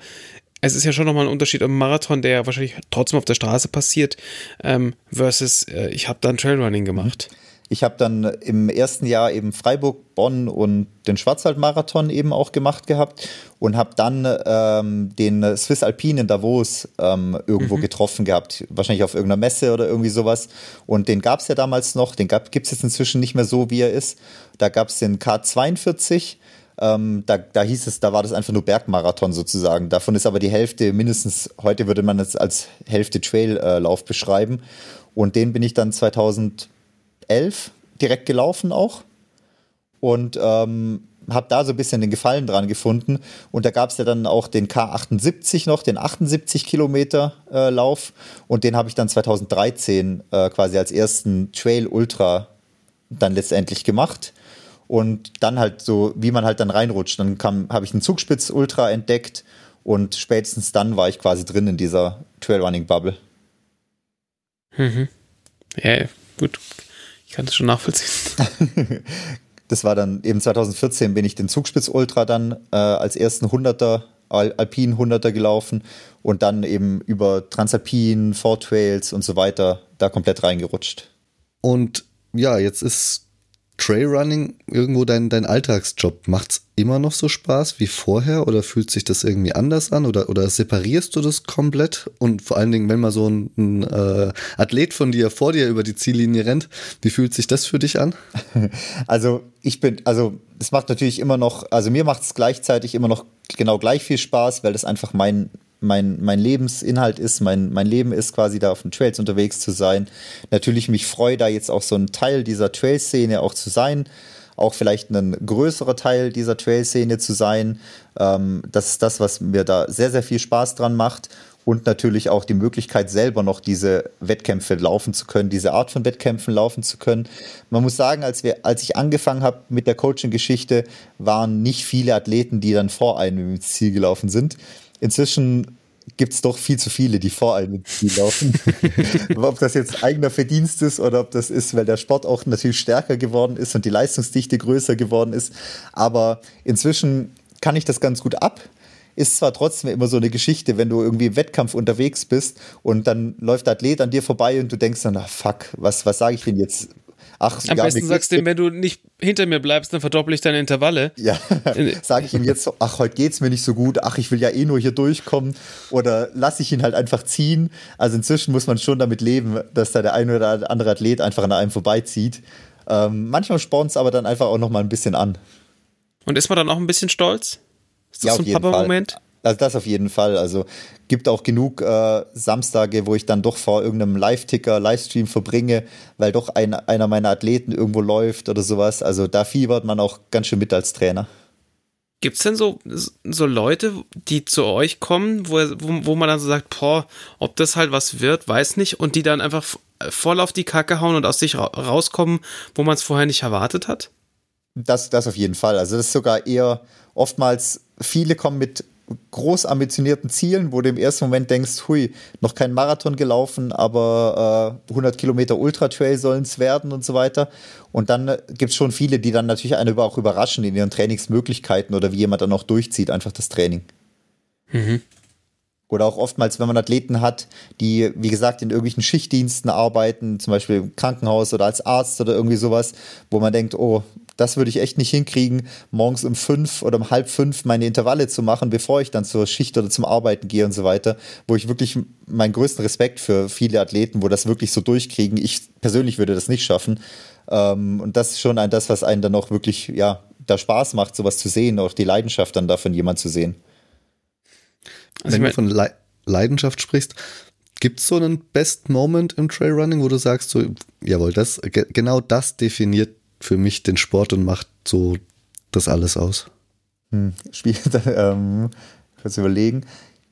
es ist ja schon nochmal ein Unterschied im Marathon, der ja wahrscheinlich trotzdem auf der Straße passiert, ähm, versus äh, ich habe dann Trailrunning gemacht. Mhm. Ich habe dann im ersten Jahr eben Freiburg, Bonn und den Schwarzwaldmarathon eben auch gemacht gehabt und habe dann ähm, den Swiss Alpine in Davos ähm, irgendwo mhm. getroffen gehabt, wahrscheinlich auf irgendeiner Messe oder irgendwie sowas. Und den gab es ja damals noch, den gibt es jetzt inzwischen nicht mehr so, wie er ist. Da gab es den K42. Ähm, da, da hieß es, da war das einfach nur Bergmarathon sozusagen. Davon ist aber die Hälfte mindestens, heute würde man es als Hälfte Traillauf beschreiben. Und den bin ich dann 2000 11 direkt gelaufen auch und ähm, habe da so ein bisschen den Gefallen dran gefunden. Und da gab es ja dann auch den K78 noch, den 78 Kilometer äh, Lauf. Und den habe ich dann 2013 äh, quasi als ersten Trail Ultra dann letztendlich gemacht. und dann halt so, wie man halt dann reinrutscht. Dann habe ich einen Zugspitz Ultra entdeckt und spätestens dann war ich quasi drin in dieser Trailrunning-Bubble. Mhm. Ja, gut. Ich kann das schon nachvollziehen. das war dann eben 2014 bin ich den Zugspitz Ultra dann äh, als ersten Hunderter Al Alpin Hunderter gelaufen und dann eben über Transalpin, Four Trails und so weiter da komplett reingerutscht. Und ja, jetzt ist Trailrunning irgendwo dein, dein Alltagsjob? Macht's immer noch so Spaß wie vorher oder fühlt sich das irgendwie anders an oder, oder separierst du das komplett? Und vor allen Dingen, wenn mal so ein, ein äh, Athlet von dir vor dir über die Ziellinie rennt, wie fühlt sich das für dich an? Also ich bin, also es macht natürlich immer noch, also mir macht es gleichzeitig immer noch genau gleich viel Spaß, weil das einfach mein, mein, mein Lebensinhalt ist, mein, mein Leben ist quasi da auf den Trails unterwegs zu sein. Natürlich mich freue, da jetzt auch so ein Teil dieser Trail-Szene auch zu sein, auch vielleicht ein größerer Teil dieser Trail-Szene zu sein. Ähm, das ist das, was mir da sehr, sehr viel Spaß dran macht. Und natürlich auch die Möglichkeit, selber noch diese Wettkämpfe laufen zu können, diese Art von Wettkämpfen laufen zu können. Man muss sagen, als, wir, als ich angefangen habe mit der Coaching-Geschichte, waren nicht viele Athleten, die dann vor einem ins Ziel gelaufen sind inzwischen gibt es doch viel zu viele, die vor einem Ziel laufen. ob das jetzt eigener Verdienst ist oder ob das ist, weil der Sport auch natürlich stärker geworden ist und die Leistungsdichte größer geworden ist. Aber inzwischen kann ich das ganz gut ab. Ist zwar trotzdem immer so eine Geschichte, wenn du irgendwie im Wettkampf unterwegs bist und dann läuft der Athlet an dir vorbei und du denkst dann, ach fuck, was, was sage ich denn jetzt? Ach, Am ja, besten sagst du ihm, wenn du nicht hinter mir bleibst, dann verdopple ich deine Intervalle. Ja, sage ich ihm jetzt so, ach, heute geht's mir nicht so gut, ach, ich will ja eh nur hier durchkommen oder lasse ich ihn halt einfach ziehen. Also inzwischen muss man schon damit leben, dass da der eine oder andere Athlet einfach an einem vorbeizieht. Ähm, manchmal spornt es aber dann einfach auch noch mal ein bisschen an. Und ist man dann auch ein bisschen stolz? Ist das ja, so ein Papa-Moment? Also das auf jeden Fall. Also gibt auch genug äh, Samstage, wo ich dann doch vor irgendeinem Live-Ticker, Livestream verbringe, weil doch ein, einer meiner Athleten irgendwo läuft oder sowas. Also da fiebert man auch ganz schön mit als Trainer. Gibt es denn so, so Leute, die zu euch kommen, wo, wo, wo man dann so sagt, boah, ob das halt was wird, weiß nicht, und die dann einfach voll auf die Kacke hauen und aus sich rauskommen, wo man es vorher nicht erwartet hat? Das, das auf jeden Fall. Also das ist sogar eher oftmals, viele kommen mit groß ambitionierten Zielen, wo du im ersten Moment denkst, hui, noch kein Marathon gelaufen, aber äh, 100 Kilometer Ultra-Trail sollen es werden und so weiter. Und dann äh, gibt es schon viele, die dann natürlich einen auch überraschen in ihren Trainingsmöglichkeiten oder wie jemand dann auch durchzieht, einfach das Training. Mhm. Oder auch oftmals, wenn man Athleten hat, die, wie gesagt, in irgendwelchen Schichtdiensten arbeiten, zum Beispiel im Krankenhaus oder als Arzt oder irgendwie sowas, wo man denkt, oh, das würde ich echt nicht hinkriegen, morgens um fünf oder um halb fünf meine Intervalle zu machen, bevor ich dann zur Schicht oder zum Arbeiten gehe und so weiter, wo ich wirklich meinen größten Respekt für viele Athleten, wo das wirklich so durchkriegen. Ich persönlich würde das nicht schaffen. Ähm, und das ist schon ein, das, was einen dann auch wirklich, ja, da Spaß macht, sowas zu sehen, auch die Leidenschaft dann davon jemand zu sehen. Also Wenn du von Le Leidenschaft sprichst, Gibt es so einen Best Moment im Trailrunning, wo du sagst, so, jawohl, das, genau das definiert für mich den Sport und macht so das alles aus? Hm, Spiel, ähm, kurz überlegen.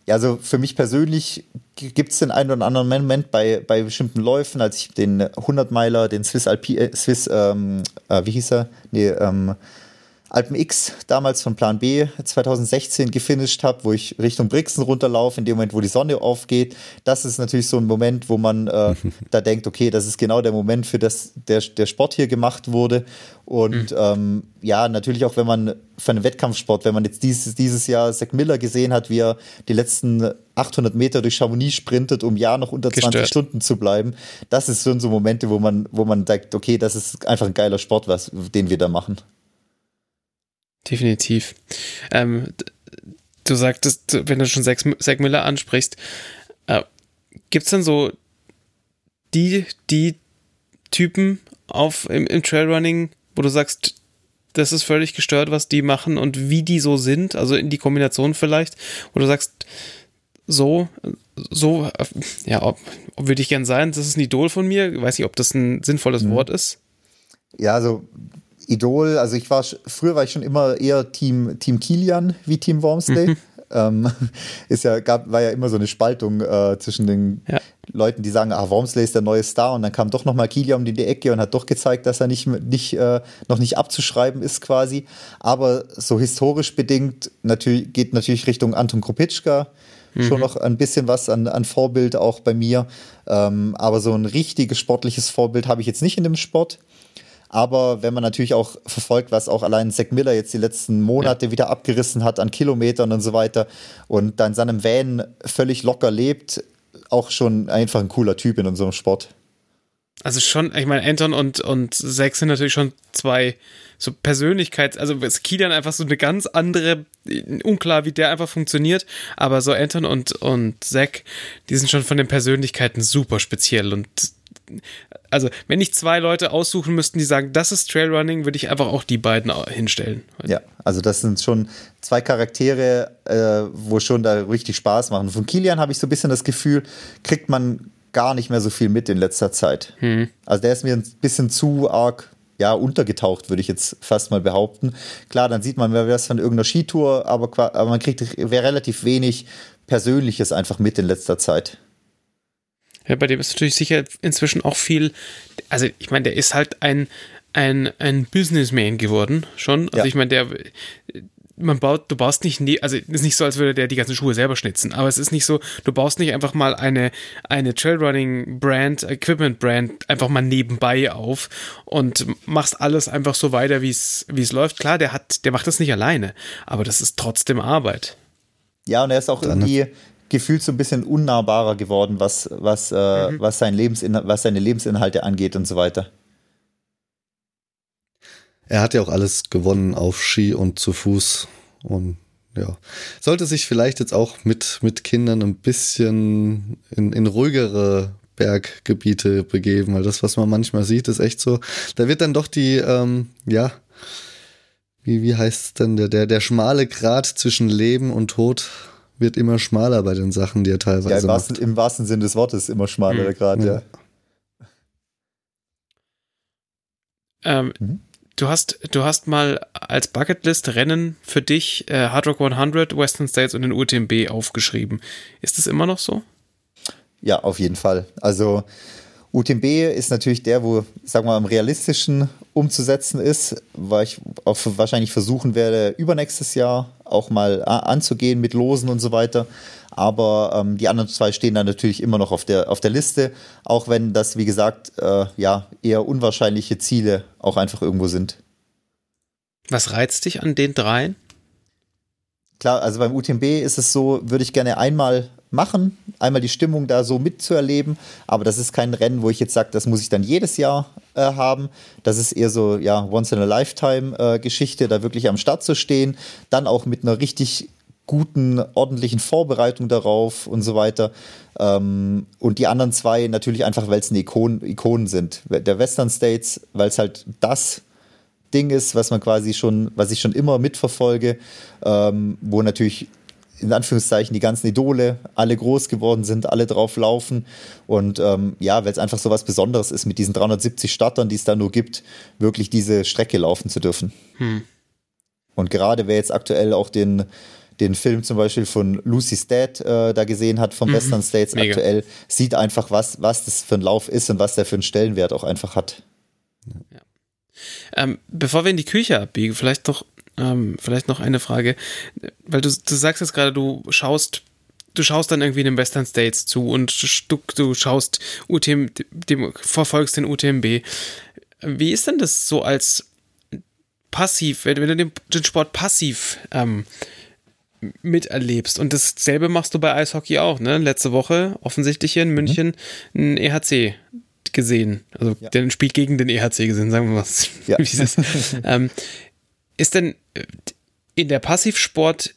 Ja, also für mich persönlich gibt es den einen oder anderen Moment bei, bei bestimmten Läufen, als ich den 100-Meiler, den Swiss Alpi, äh, Swiss, ähm, äh, wie hieß er? Nee, ähm, Alpen X damals von Plan B 2016 gefinisht habe, wo ich Richtung Brixen runterlaufe, in dem Moment, wo die Sonne aufgeht. Das ist natürlich so ein Moment, wo man äh, da denkt, okay, das ist genau der Moment, für das der, der Sport hier gemacht wurde. Und mhm. ähm, ja, natürlich auch, wenn man für einen Wettkampfsport, wenn man jetzt dieses, dieses Jahr Zack Miller gesehen hat, wie er die letzten 800 Meter durch Chamonix sprintet, um ja noch unter 20 Gestört. Stunden zu bleiben, das ist schon so Momente, wo man, wo man denkt, okay, das ist einfach ein geiler Sport, was, den wir da machen. Definitiv. Ähm, du sagtest, wenn du schon Zack Miller ansprichst, äh, gibt es dann so die, die Typen auf, im, im Trailrunning, wo du sagst, das ist völlig gestört, was die machen und wie die so sind, also in die Kombination vielleicht, wo du sagst, so, so, äh, ja, ob, ob würde ich gern sein, das ist ein Idol von mir, ich weiß nicht, ob das ein sinnvolles mhm. Wort ist. Ja, also Idol, also ich war früher war ich schon immer eher Team, Team Kilian wie Team Wormsley. Mhm. Ähm, ist ja, gab, war ja immer so eine Spaltung äh, zwischen den ja. Leuten, die sagen, ah, Wormsley ist der neue Star und dann kam doch nochmal Kilian um die Ecke und hat doch gezeigt, dass er nicht, nicht, äh, noch nicht abzuschreiben ist quasi. Aber so historisch bedingt natürlich, geht natürlich Richtung Anton Kropitschka. Mhm. Schon noch ein bisschen was an, an Vorbild auch bei mir. Ähm, aber so ein richtiges sportliches Vorbild habe ich jetzt nicht in dem Sport. Aber wenn man natürlich auch verfolgt, was auch allein Zack Miller jetzt die letzten Monate ja. wieder abgerissen hat an Kilometern und so weiter und dann seinem Van völlig locker lebt, auch schon einfach ein cooler Typ in unserem Sport. Also schon, ich meine, Anton und, und Zack sind natürlich schon zwei so Persönlichkeits-, also ist Kilian einfach so eine ganz andere, unklar, wie der einfach funktioniert, aber so Anton und, und Zack, die sind schon von den Persönlichkeiten super speziell und also wenn ich zwei Leute aussuchen müssten, die sagen, das ist Trailrunning, würde ich einfach auch die beiden hinstellen. Ja, also das sind schon zwei Charaktere, äh, wo schon da richtig Spaß machen. Von Kilian habe ich so ein bisschen das Gefühl, kriegt man gar nicht mehr so viel mit in letzter Zeit. Hm. Also der ist mir ein bisschen zu arg ja, untergetaucht, würde ich jetzt fast mal behaupten. Klar, dann sieht man, wer es von irgendeiner Skitour, aber, aber man kriegt relativ wenig Persönliches einfach mit in letzter Zeit. Ja, bei dem ist natürlich sicher inzwischen auch viel, also ich meine, der ist halt ein, ein, ein Businessman geworden schon. Also ja. ich meine, der, man baut, du baust nicht, ne, also es ist nicht so, als würde der die ganzen Schuhe selber schnitzen, aber es ist nicht so, du baust nicht einfach mal eine, eine Trailrunning-Brand, Equipment-Brand einfach mal nebenbei auf und machst alles einfach so weiter, wie es läuft. Klar, der hat, der macht das nicht alleine, aber das ist trotzdem Arbeit. Ja, und er ist auch irgendwie, gefühlt so ein bisschen unnahbarer geworden, was, was, äh, mhm. was, sein Lebensin was seine Lebensinhalte angeht und so weiter. Er hat ja auch alles gewonnen auf Ski und zu Fuß und ja, sollte sich vielleicht jetzt auch mit, mit Kindern ein bisschen in, in ruhigere Berggebiete begeben, weil das, was man manchmal sieht, ist echt so. Da wird dann doch die, ähm, ja, wie, wie heißt es denn, der, der, der schmale Grat zwischen Leben und Tod wird immer schmaler bei den Sachen, die er teilweise ja, im macht. Wahrsten, Im wahrsten Sinne des Wortes immer schmaler mhm. gerade, ja. Ähm, mhm. Du hast, du hast mal als Bucketlist Rennen für dich äh, Hard Rock 100, Western States und den UTMB aufgeschrieben. Ist das immer noch so? Ja, auf jeden Fall. Also UTMB ist natürlich der, wo, sagen wir mal, am realistischen umzusetzen ist, weil ich auch wahrscheinlich versuchen werde, übernächstes Jahr auch mal anzugehen mit Losen und so weiter. Aber ähm, die anderen zwei stehen dann natürlich immer noch auf der, auf der Liste, auch wenn das, wie gesagt, äh, ja, eher unwahrscheinliche Ziele auch einfach irgendwo sind. Was reizt dich an den dreien? Klar, also beim UTMB ist es so, würde ich gerne einmal machen, einmal die Stimmung da so mitzuerleben. Aber das ist kein Rennen, wo ich jetzt sage, das muss ich dann jedes Jahr äh, haben. Das ist eher so, ja, once in a lifetime äh, da wirklich am Start zu stehen. Dann auch mit einer richtig guten, ordentlichen Vorbereitung darauf und so weiter. Ähm, und die anderen zwei natürlich einfach, weil es eine Ikon Ikonen sind. Der Western States, weil es halt das Ding ist, was man quasi schon, was ich schon immer mitverfolge, ähm, wo natürlich in Anführungszeichen die ganzen Idole alle groß geworden sind, alle drauf laufen. Und ähm, ja, weil es einfach so was Besonderes ist, mit diesen 370 Startern, die es da nur gibt, wirklich diese Strecke laufen zu dürfen. Hm. Und gerade wer jetzt aktuell auch den, den Film zum Beispiel von Lucy's Dad äh, da gesehen hat, vom mhm. Western States Mega. aktuell, sieht einfach, was, was das für ein Lauf ist und was der für einen Stellenwert auch einfach hat. Ja. Ähm, bevor wir in die Küche abbiegen, vielleicht noch ähm, vielleicht noch eine Frage, weil du, du sagst jetzt gerade, du schaust du schaust dann irgendwie in den Western States zu und du, du schaust UTM, dem, verfolgst den UTMB. Wie ist denn das so als passiv, wenn, wenn du den, den, Sport passiv ähm, miterlebst? Und dasselbe machst du bei Eishockey auch, ne? Letzte Woche offensichtlich hier in mhm. München ein EHC gesehen. Also ja. den Spiel gegen den EHC gesehen, sagen wir mal. Ja. ähm, ist denn in der Passivsport,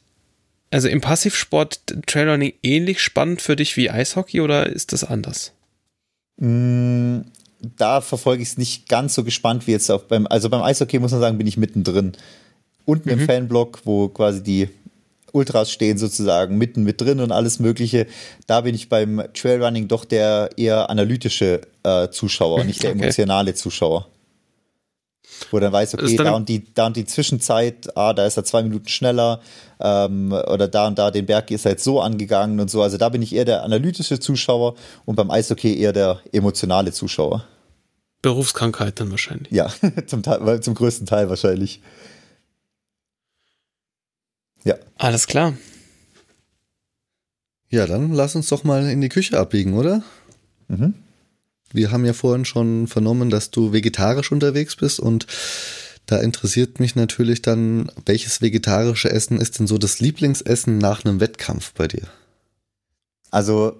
also im Passivsport Trailrunning ähnlich spannend für dich wie Eishockey oder ist das anders? Mm, da verfolge ich es nicht ganz so gespannt wie jetzt auch beim, also beim Eishockey muss man sagen, bin ich mittendrin. Unten mhm. im Fanblock, wo quasi die Ultras stehen sozusagen mitten mit drin und alles Mögliche. Da bin ich beim Trailrunning doch der eher analytische äh, Zuschauer, nicht der okay. emotionale Zuschauer. Wo dann weiß, okay, da und, die, da und die Zwischenzeit, ah, da ist er zwei Minuten schneller ähm, oder da und da den Berg ist er jetzt so angegangen und so. Also da bin ich eher der analytische Zuschauer und beim Eishockey eher der emotionale Zuschauer. Berufskrankheit dann wahrscheinlich. Ja, zum, Teil, zum größten Teil wahrscheinlich. Ja. Alles klar. Ja, dann lass uns doch mal in die Küche abbiegen, oder? Mhm. Wir haben ja vorhin schon vernommen, dass du vegetarisch unterwegs bist und da interessiert mich natürlich dann, welches vegetarische Essen ist denn so das Lieblingsessen nach einem Wettkampf bei dir? Also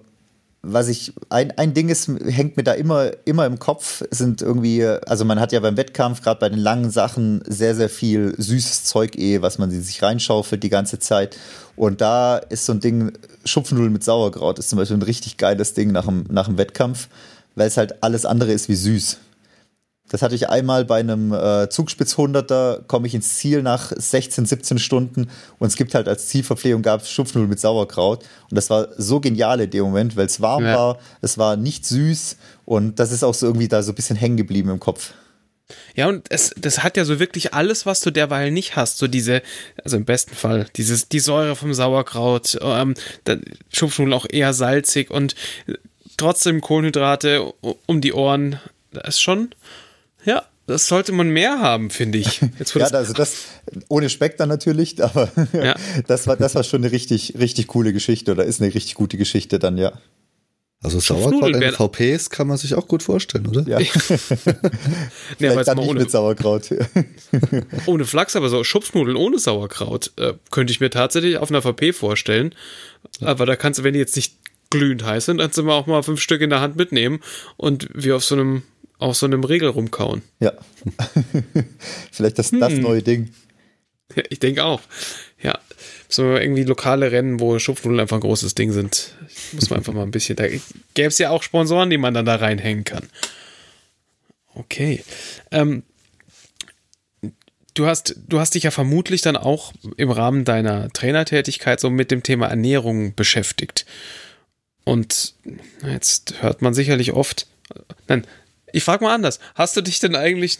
was ich, ein, ein Ding ist, hängt mir da immer, immer im Kopf, sind irgendwie, also man hat ja beim Wettkampf, gerade bei den langen Sachen, sehr, sehr viel süßes Zeug eh, was man sich reinschaufelt die ganze Zeit. Und da ist so ein Ding, Schupfnudeln mit Sauerkraut ist zum Beispiel ein richtig geiles Ding nach dem, nach dem Wettkampf, weil es halt alles andere ist wie süß. Das hatte ich einmal bei einem äh, Zugspitz 100er, komme ich ins Ziel nach 16, 17 Stunden und es gibt halt als Zielverpflegung gab Schupfnudeln mit Sauerkraut und das war so genial in dem Moment, weil es warm ja. war, es war nicht süß und das ist auch so irgendwie da so ein bisschen hängen geblieben im Kopf. Ja, und es, das hat ja so wirklich alles, was du derweil nicht hast. So diese, also im besten Fall, dieses, die Säure vom Sauerkraut, ähm, Schupfnudeln auch eher salzig und trotzdem Kohlenhydrate um die Ohren. Das ist schon, ja, das sollte man mehr haben, finde ich. ja, also das ohne Speck dann natürlich, aber ja. das, war, das war schon eine richtig, richtig coole Geschichte oder ist eine richtig gute Geschichte dann, ja. Also Sauerkraut MVPs kann man sich auch gut vorstellen, oder? Ja. nee, aber dann nicht ohne, mit Sauerkraut. ohne Flachs, aber so Schupfnudeln ohne Sauerkraut äh, könnte ich mir tatsächlich auf einer VP vorstellen. Aber da kannst du, wenn die jetzt nicht glühend heiß sind, dann sind wir auch mal fünf Stück in der Hand mitnehmen und wie auf so einem auf so einem Regel rumkauen. Ja. Vielleicht das, das hm. neue Ding. Ja, ich denke auch. Ja. So irgendwie lokale Rennen, wo Schupfnudeln einfach ein großes Ding sind. Muss man einfach mal ein bisschen. Da gäbe es ja auch Sponsoren, die man dann da reinhängen kann. Okay. Ähm, du hast, du hast dich ja vermutlich dann auch im Rahmen deiner Trainertätigkeit so mit dem Thema Ernährung beschäftigt. Und jetzt hört man sicherlich oft, nein, ich frage mal anders. Hast du dich denn eigentlich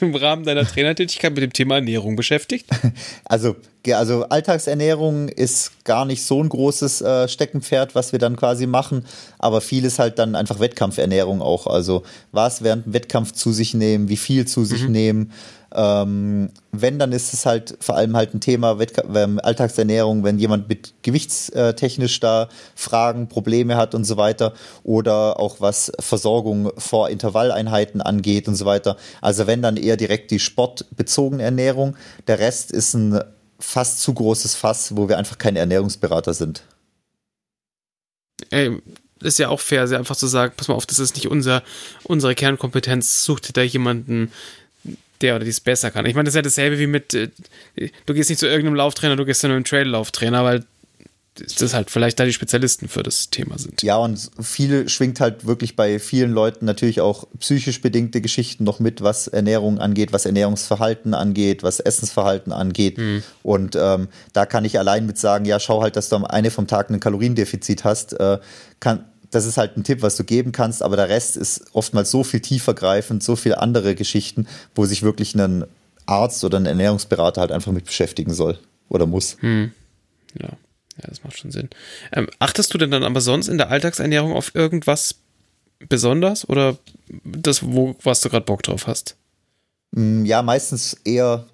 im Rahmen deiner Trainertätigkeit mit dem Thema Ernährung beschäftigt? Also, also Alltagsernährung ist gar nicht so ein großes äh, Steckenpferd, was wir dann quasi machen, aber viel ist halt dann einfach Wettkampfernährung auch. Also was während dem Wettkampf zu sich nehmen, wie viel zu sich mhm. nehmen ähm, wenn, dann ist es halt vor allem halt ein Thema ähm, Alltagsernährung, wenn jemand mit gewichtstechnisch da Fragen, Probleme hat und so weiter oder auch was Versorgung vor Intervalleinheiten angeht und so weiter. Also wenn dann eher direkt die sportbezogene Ernährung. Der Rest ist ein fast zu großes Fass, wo wir einfach keine Ernährungsberater sind. Ey, ist ja auch fair, einfach zu sagen, pass mal auf, das ist nicht unser, unsere Kernkompetenz, sucht da jemanden, der oder die es besser kann. Ich meine, das ist ja dasselbe wie mit, äh, du gehst nicht zu irgendeinem Lauftrainer, du gehst zu einem Trail-Lauftrainer, weil das halt vielleicht da die Spezialisten für das Thema sind. Ja, und viel schwingt halt wirklich bei vielen Leuten natürlich auch psychisch bedingte Geschichten noch mit, was Ernährung angeht, was Ernährungsverhalten angeht, was Essensverhalten angeht. Mhm. Und ähm, da kann ich allein mit sagen, ja, schau halt, dass du am Ende vom Tag ein Kaloriendefizit hast. Äh, kann, das ist halt ein Tipp, was du geben kannst, aber der Rest ist oftmals so viel tiefergreifend, so viele andere Geschichten, wo sich wirklich ein Arzt oder ein Ernährungsberater halt einfach mit beschäftigen soll oder muss. Hm. Ja. ja, das macht schon Sinn. Ähm, achtest du denn dann aber sonst in der Alltagsernährung auf irgendwas besonders oder das, wo, was du gerade Bock drauf hast? Mm, ja, meistens eher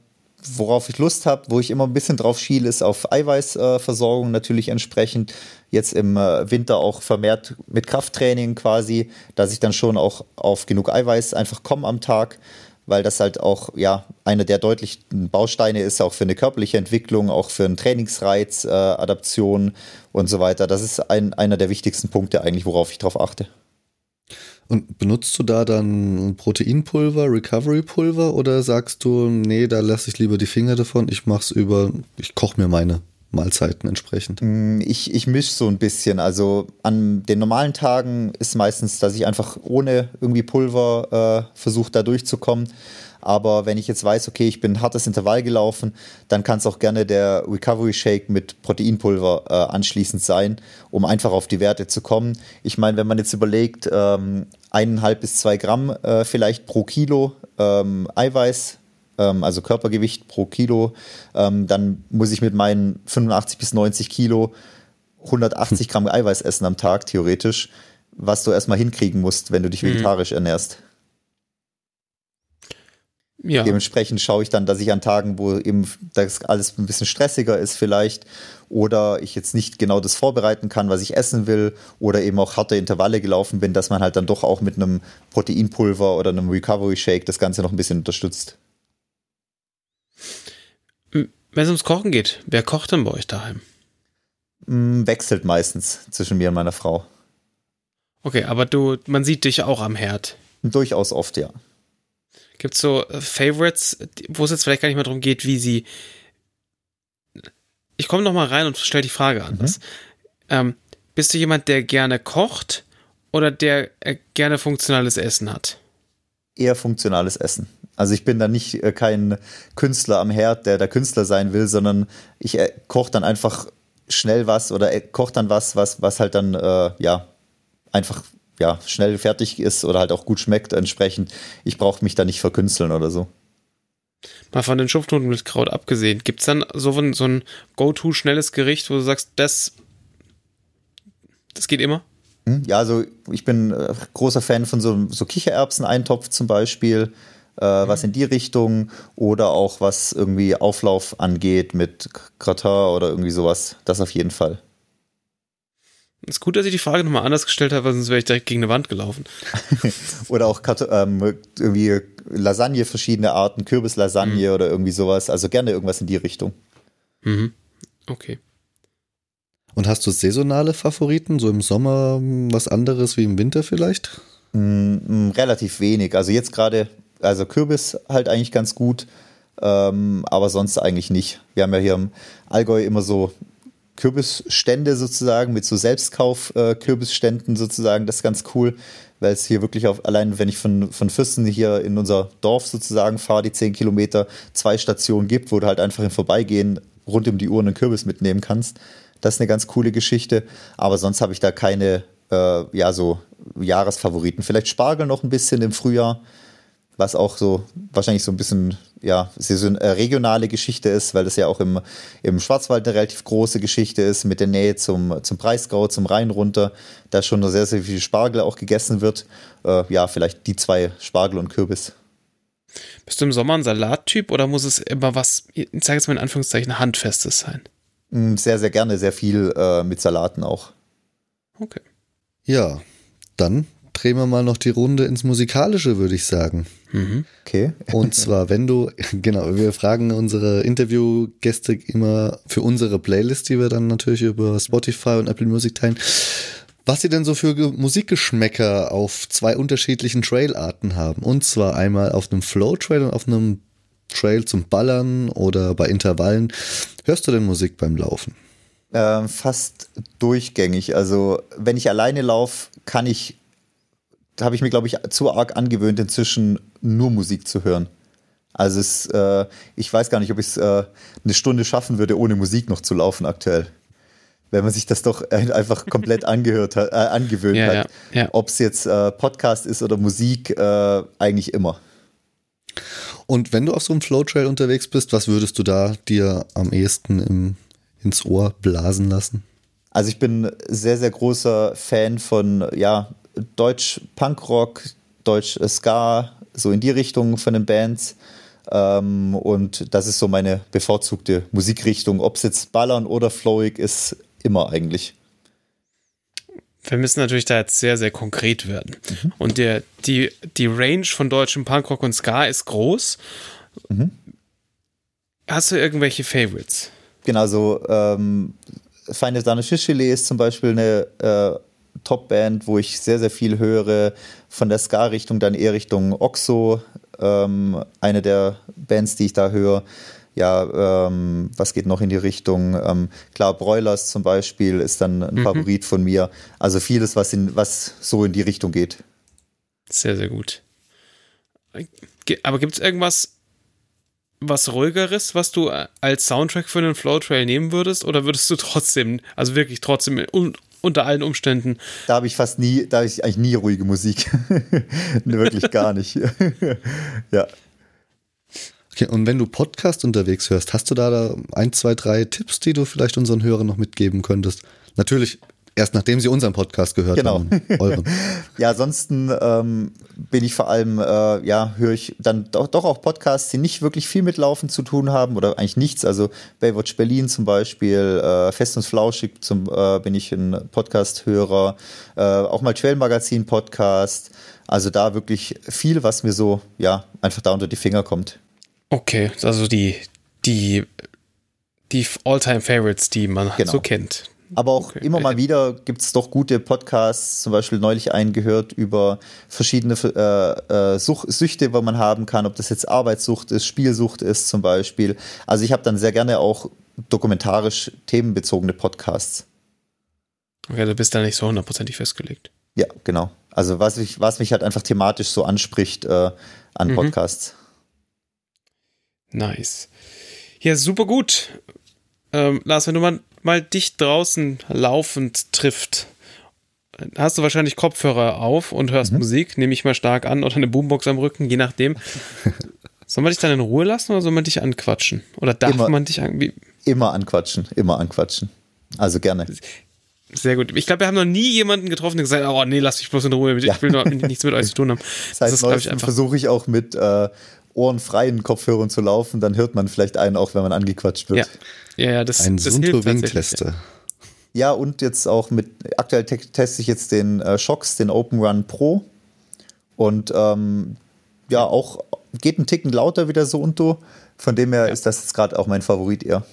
worauf ich Lust habe, wo ich immer ein bisschen drauf schiele, ist auf Eiweißversorgung natürlich entsprechend. Jetzt im äh, Winter auch vermehrt mit Krafttraining quasi, dass ich dann schon auch auf genug Eiweiß einfach komme am Tag, weil das halt auch ja einer der deutlichen Bausteine ist, auch für eine körperliche Entwicklung, auch für einen Trainingsreiz, äh, Adaption und so weiter. Das ist ein, einer der wichtigsten Punkte eigentlich, worauf ich drauf achte. Und benutzt du da dann Proteinpulver, Recovery-Pulver oder sagst du, nee, da lasse ich lieber die Finger davon, ich mache es über, ich koche mir meine Mahlzeiten entsprechend? Mm, ich, ich mische so ein bisschen. Also an den normalen Tagen ist meistens, dass ich einfach ohne irgendwie Pulver äh, versuche, da durchzukommen. Aber wenn ich jetzt weiß, okay, ich bin ein hartes Intervall gelaufen, dann kann es auch gerne der Recovery Shake mit Proteinpulver äh, anschließend sein, um einfach auf die Werte zu kommen. Ich meine, wenn man jetzt überlegt, ähm, eineinhalb bis zwei Gramm äh, vielleicht pro Kilo ähm, Eiweiß, ähm, also Körpergewicht pro Kilo, ähm, dann muss ich mit meinen 85 bis 90 Kilo 180 Gramm Eiweiß essen am Tag, theoretisch, was du erstmal hinkriegen musst, wenn du dich mhm. vegetarisch ernährst. Ja. Dementsprechend schaue ich dann, dass ich an Tagen, wo eben das alles ein bisschen stressiger ist vielleicht oder ich jetzt nicht genau das vorbereiten kann, was ich essen will oder eben auch harte Intervalle gelaufen bin, dass man halt dann doch auch mit einem Proteinpulver oder einem Recovery Shake das Ganze noch ein bisschen unterstützt. Wenn es ums Kochen geht, wer kocht denn bei euch daheim? Mm, wechselt meistens zwischen mir und meiner Frau. Okay, aber du, man sieht dich auch am Herd. Durchaus oft, ja. Gibt es so äh, Favorites, wo es jetzt vielleicht gar nicht mehr darum geht, wie sie. Ich komme noch mal rein und stelle die Frage anders. Mhm. Ähm, bist du jemand, der gerne kocht oder der äh, gerne funktionales Essen hat? Eher funktionales Essen. Also ich bin da nicht äh, kein Künstler am Herd, der der Künstler sein will, sondern ich äh, koche dann einfach schnell was oder äh, koche dann was, was, was halt dann äh, ja einfach ja, schnell fertig ist oder halt auch gut schmeckt entsprechend. Ich brauche mich da nicht verkünsteln oder so. Mal von den Schupfnudeln mit Kraut abgesehen, gibt es dann so ein, so ein Go-To schnelles Gericht, wo du sagst, das, das geht immer? Hm, ja, also ich bin äh, großer Fan von so, so Kichererbsen-Eintopf zum Beispiel, äh, mhm. was in die Richtung oder auch was irgendwie Auflauf angeht mit Gratin oder irgendwie sowas. Das auf jeden Fall. Ist gut, dass ich die Frage nochmal anders gestellt habe, sonst wäre ich direkt gegen eine Wand gelaufen. oder auch ähm, irgendwie Lasagne, verschiedene Arten, Kürbislasagne mhm. oder irgendwie sowas. Also gerne irgendwas in die Richtung. Mhm. Okay. Und hast du saisonale Favoriten, so im Sommer was anderes wie im Winter vielleicht? Mm, mm, relativ wenig. Also jetzt gerade, also Kürbis halt eigentlich ganz gut, ähm, aber sonst eigentlich nicht. Wir haben ja hier im Allgäu immer so Kürbisstände sozusagen, mit so Selbstkauf-Kürbisständen äh, sozusagen. Das ist ganz cool, weil es hier wirklich auf, allein wenn ich von, von Fürsten hier in unser Dorf sozusagen fahre, die 10 Kilometer, zwei Stationen gibt, wo du halt einfach im Vorbeigehen rund um die Uhr einen Kürbis mitnehmen kannst. Das ist eine ganz coole Geschichte. Aber sonst habe ich da keine, äh, ja, so Jahresfavoriten. Vielleicht Spargel noch ein bisschen im Frühjahr was auch so wahrscheinlich so ein bisschen ja, eine regionale Geschichte ist, weil das ja auch im, im Schwarzwald eine relativ große Geschichte ist, mit der Nähe zum, zum Breisgau, zum Rhein runter, da schon noch sehr, sehr viel Spargel auch gegessen wird. Äh, ja, vielleicht die zwei, Spargel und Kürbis. Bist du im Sommer ein Salattyp oder muss es immer was, ich sage jetzt mal in Anführungszeichen, handfestes sein? Mm, sehr, sehr gerne, sehr viel äh, mit Salaten auch. Okay. Ja, dann drehen wir mal noch die Runde ins Musikalische, würde ich sagen. Mhm. Okay. Und zwar, wenn du, genau, wir fragen unsere Interviewgäste immer für unsere Playlist, die wir dann natürlich über Spotify und Apple Music teilen, was sie denn so für Musikgeschmäcker auf zwei unterschiedlichen Trailarten haben. Und zwar einmal auf einem Flow-Trail und auf einem Trail zum Ballern oder bei Intervallen. Hörst du denn Musik beim Laufen? Äh, fast durchgängig. Also wenn ich alleine laufe, kann ich habe ich mir, glaube ich, zu arg angewöhnt, inzwischen nur Musik zu hören. Also es, äh, ich weiß gar nicht, ob ich es äh, eine Stunde schaffen würde, ohne Musik noch zu laufen aktuell. Wenn man sich das doch einfach komplett angehört hat, äh, angewöhnt ja, hat. Ja, ja. Ob es jetzt äh, Podcast ist oder Musik, äh, eigentlich immer. Und wenn du auf so einem Flowtrail unterwegs bist, was würdest du da dir am ehesten im, ins Ohr blasen lassen? Also ich bin sehr, sehr großer Fan von ja, Deutsch Punkrock, Deutsch Ska, so in die Richtung von den Bands. Ähm, und das ist so meine bevorzugte Musikrichtung. Ob es jetzt Ballern oder Flowig ist, immer eigentlich. Wir müssen natürlich da jetzt sehr, sehr konkret werden. Mhm. Und der, die, die Range von deutschem Punkrock und Ska ist groß. Mhm. Hast du irgendwelche Favorites? Genau, so ähm, Feine Sahne Fischfilet ist zum Beispiel eine äh, Top-Band, wo ich sehr, sehr viel höre. Von der Ska-Richtung dann eher Richtung Oxo, ähm, eine der Bands, die ich da höre. Ja, ähm, was geht noch in die Richtung? Ähm, klar, Broilers zum Beispiel ist dann ein mhm. Favorit von mir. Also vieles, was, in, was so in die Richtung geht. Sehr, sehr gut. Aber gibt es irgendwas, was ruhigeres, was du als Soundtrack für einen Flow Trail nehmen würdest? Oder würdest du trotzdem, also wirklich trotzdem unter allen Umständen. Da habe ich fast nie, da habe ich eigentlich nie ruhige Musik. Wirklich gar nicht. ja. Okay, und wenn du Podcast unterwegs hörst, hast du da, da ein, zwei, drei Tipps, die du vielleicht unseren Hörern noch mitgeben könntest? Natürlich erst nachdem sie unseren Podcast gehört genau. haben. Euren. ja, ansonsten ähm, bin ich vor allem, äh, ja, höre ich dann doch, doch auch Podcasts, die nicht wirklich viel mit Laufen zu tun haben oder eigentlich nichts. Also Baywatch Berlin zum Beispiel, äh, Fest und Flauschig zum, äh, bin ich ein Podcast-Hörer, äh, auch mal Trail Magazin Podcast. Also da wirklich viel, was mir so, ja, einfach da unter die Finger kommt. Okay, also die, die, die All-Time-Favorites, die man genau. so kennt. Aber auch okay. immer mal wieder gibt es doch gute Podcasts, zum Beispiel neulich einen gehört über verschiedene äh, äh, Such Süchte, wo man haben kann, ob das jetzt Arbeitssucht ist, Spielsucht ist zum Beispiel. Also ich habe dann sehr gerne auch dokumentarisch themenbezogene Podcasts. Okay, du bist da nicht so hundertprozentig festgelegt. Ja, genau. Also was, ich, was mich halt einfach thematisch so anspricht äh, an mhm. Podcasts. Nice. Ja, super gut. Ähm, Lars, wenn du mal, mal dich draußen laufend trifft, hast du wahrscheinlich Kopfhörer auf und hörst mhm. Musik, nehme ich mal stark an, oder eine Boombox am Rücken, je nachdem. soll man dich dann in Ruhe lassen oder soll man dich anquatschen? Oder darf immer, man dich an, Immer anquatschen, immer anquatschen. Also gerne. Sehr gut. Ich glaube, wir haben noch nie jemanden getroffen, der gesagt hat, oh nee, lass mich bloß in Ruhe, ich ja. will noch nichts mit euch zu tun haben. Das heißt, versuche ich auch mit äh, ohrenfreien Kopfhörern zu laufen, dann hört man vielleicht einen auch, wenn man angequatscht wird. Ja, ja, das, Ein das Sunto Wing-Tester. Ja, und jetzt auch mit, aktuell te teste ich jetzt den äh, Shocks, den Open Run Pro. Und ähm, ja, auch geht ein Ticken lauter wie der Sunto. Von dem her ja. ist das jetzt gerade auch mein Favorit eher.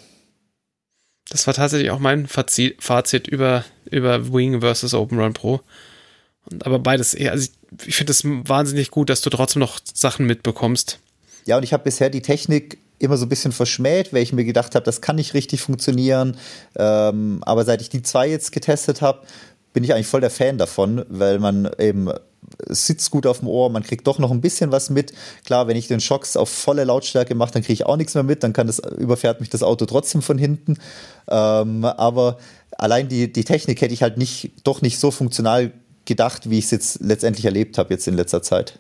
Das war tatsächlich auch mein Fazit, Fazit über, über Wing versus Open Run Pro. Und, aber beides eher, also ich, ich finde es wahnsinnig gut, dass du trotzdem noch Sachen mitbekommst. Ja, und ich habe bisher die Technik immer so ein bisschen verschmäht, weil ich mir gedacht habe, das kann nicht richtig funktionieren. Ähm, aber seit ich die zwei jetzt getestet habe, bin ich eigentlich voll der Fan davon, weil man eben sitzt gut auf dem Ohr, man kriegt doch noch ein bisschen was mit. Klar, wenn ich den Schocks auf volle Lautstärke mache, dann kriege ich auch nichts mehr mit, dann kann das, überfährt mich das Auto trotzdem von hinten. Ähm, aber allein die, die Technik hätte ich halt nicht, doch nicht so funktional gedacht, wie ich es jetzt letztendlich erlebt habe jetzt in letzter Zeit.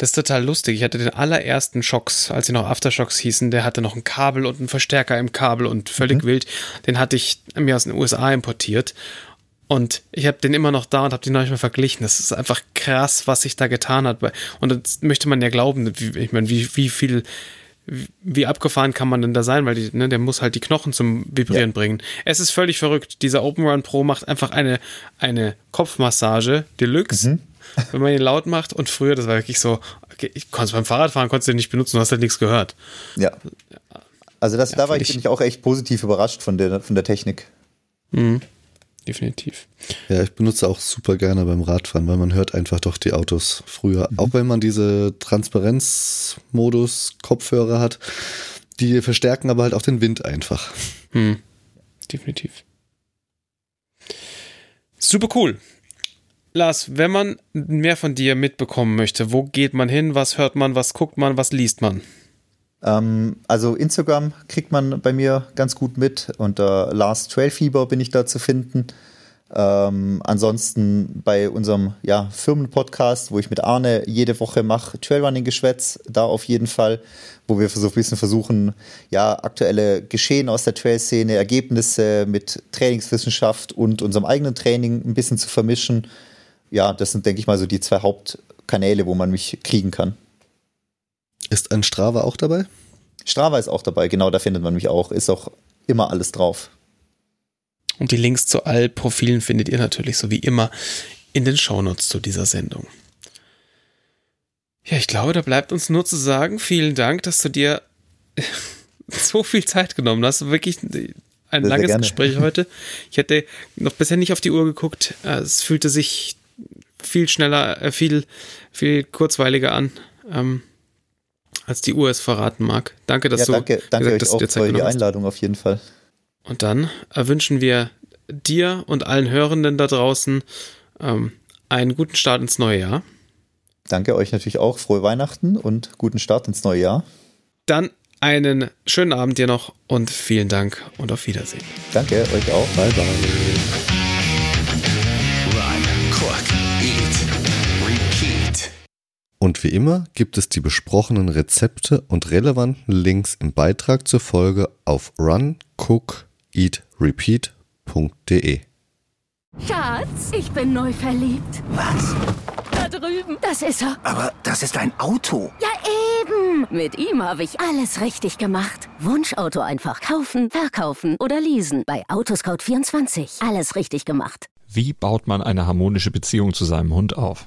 Das ist total lustig. Ich hatte den allerersten Shocks, als sie noch Aftershocks hießen, der hatte noch ein Kabel und einen Verstärker im Kabel und völlig mhm. wild. Den hatte ich mir aus den USA importiert. Und ich habe den immer noch da und habe den noch nicht mehr verglichen. Das ist einfach krass, was sich da getan hat. Und das möchte man ja glauben. Ich meine, wie, wie viel, wie abgefahren kann man denn da sein? Weil die, ne, der muss halt die Knochen zum Vibrieren ja. bringen. Es ist völlig verrückt. Dieser Open Run Pro macht einfach eine, eine Kopfmassage Deluxe. Mhm wenn man ihn laut macht. Und früher, das war wirklich so, okay, ich konnte beim Fahrradfahren konntest du den nicht benutzen, du hast halt nichts gehört. Ja. Also das, ja, da war ich, ich auch echt positiv überrascht von der, von der Technik. Mhm. Definitiv. Ja, ich benutze auch super gerne beim Radfahren, weil man hört einfach doch die Autos früher. Mhm. Auch wenn man diese Transparenzmodus-Kopfhörer hat, die verstärken aber halt auch den Wind einfach. Mhm. Definitiv. Super cool. Lars, wenn man mehr von dir mitbekommen möchte, wo geht man hin, was hört man, was guckt man, was liest man? Ähm, also Instagram kriegt man bei mir ganz gut mit. Unter Lars Trailfieber bin ich da zu finden. Ähm, ansonsten bei unserem ja, Firmenpodcast, wo ich mit Arne jede Woche mache, Trailrunning-Geschwätz, da auf jeden Fall, wo wir so ein bisschen versuchen, ja, aktuelle Geschehen aus der Trail-Szene, Ergebnisse mit Trainingswissenschaft und unserem eigenen Training ein bisschen zu vermischen ja, das sind, denke ich mal, so die zwei Hauptkanäle, wo man mich kriegen kann. Ist ein Strava auch dabei? Strava ist auch dabei, genau, da findet man mich auch. Ist auch immer alles drauf. Und die Links zu all Profilen findet ihr natürlich so wie immer in den Shownotes zu dieser Sendung. Ja, ich glaube, da bleibt uns nur zu sagen, vielen Dank, dass du dir so viel Zeit genommen hast. Wirklich ein sehr, langes sehr Gespräch heute. Ich hätte noch bisher nicht auf die Uhr geguckt. Es fühlte sich viel schneller, äh, viel, viel kurzweiliger an, ähm, als die Uhr es verraten mag. Danke, dass ja, du danke, danke gesagt, euch auch für die Einladung auf jeden Fall. Und dann wünschen wir dir und allen Hörenden da draußen ähm, einen guten Start ins neue Jahr. Danke euch natürlich auch. Frohe Weihnachten und guten Start ins neue Jahr. Dann einen schönen Abend dir noch und vielen Dank und auf Wiedersehen. Danke, euch auch. Bye, bye. Und wie immer gibt es die besprochenen Rezepte und relevanten Links im Beitrag zur Folge auf runcookeatrepeat.de. Schatz, ich bin neu verliebt. Was? Da drüben. Das ist er. Aber das ist ein Auto. Ja, eben. Mit ihm habe ich alles richtig gemacht. Wunschauto einfach kaufen, verkaufen oder leasen. Bei Autoscout24. Alles richtig gemacht. Wie baut man eine harmonische Beziehung zu seinem Hund auf?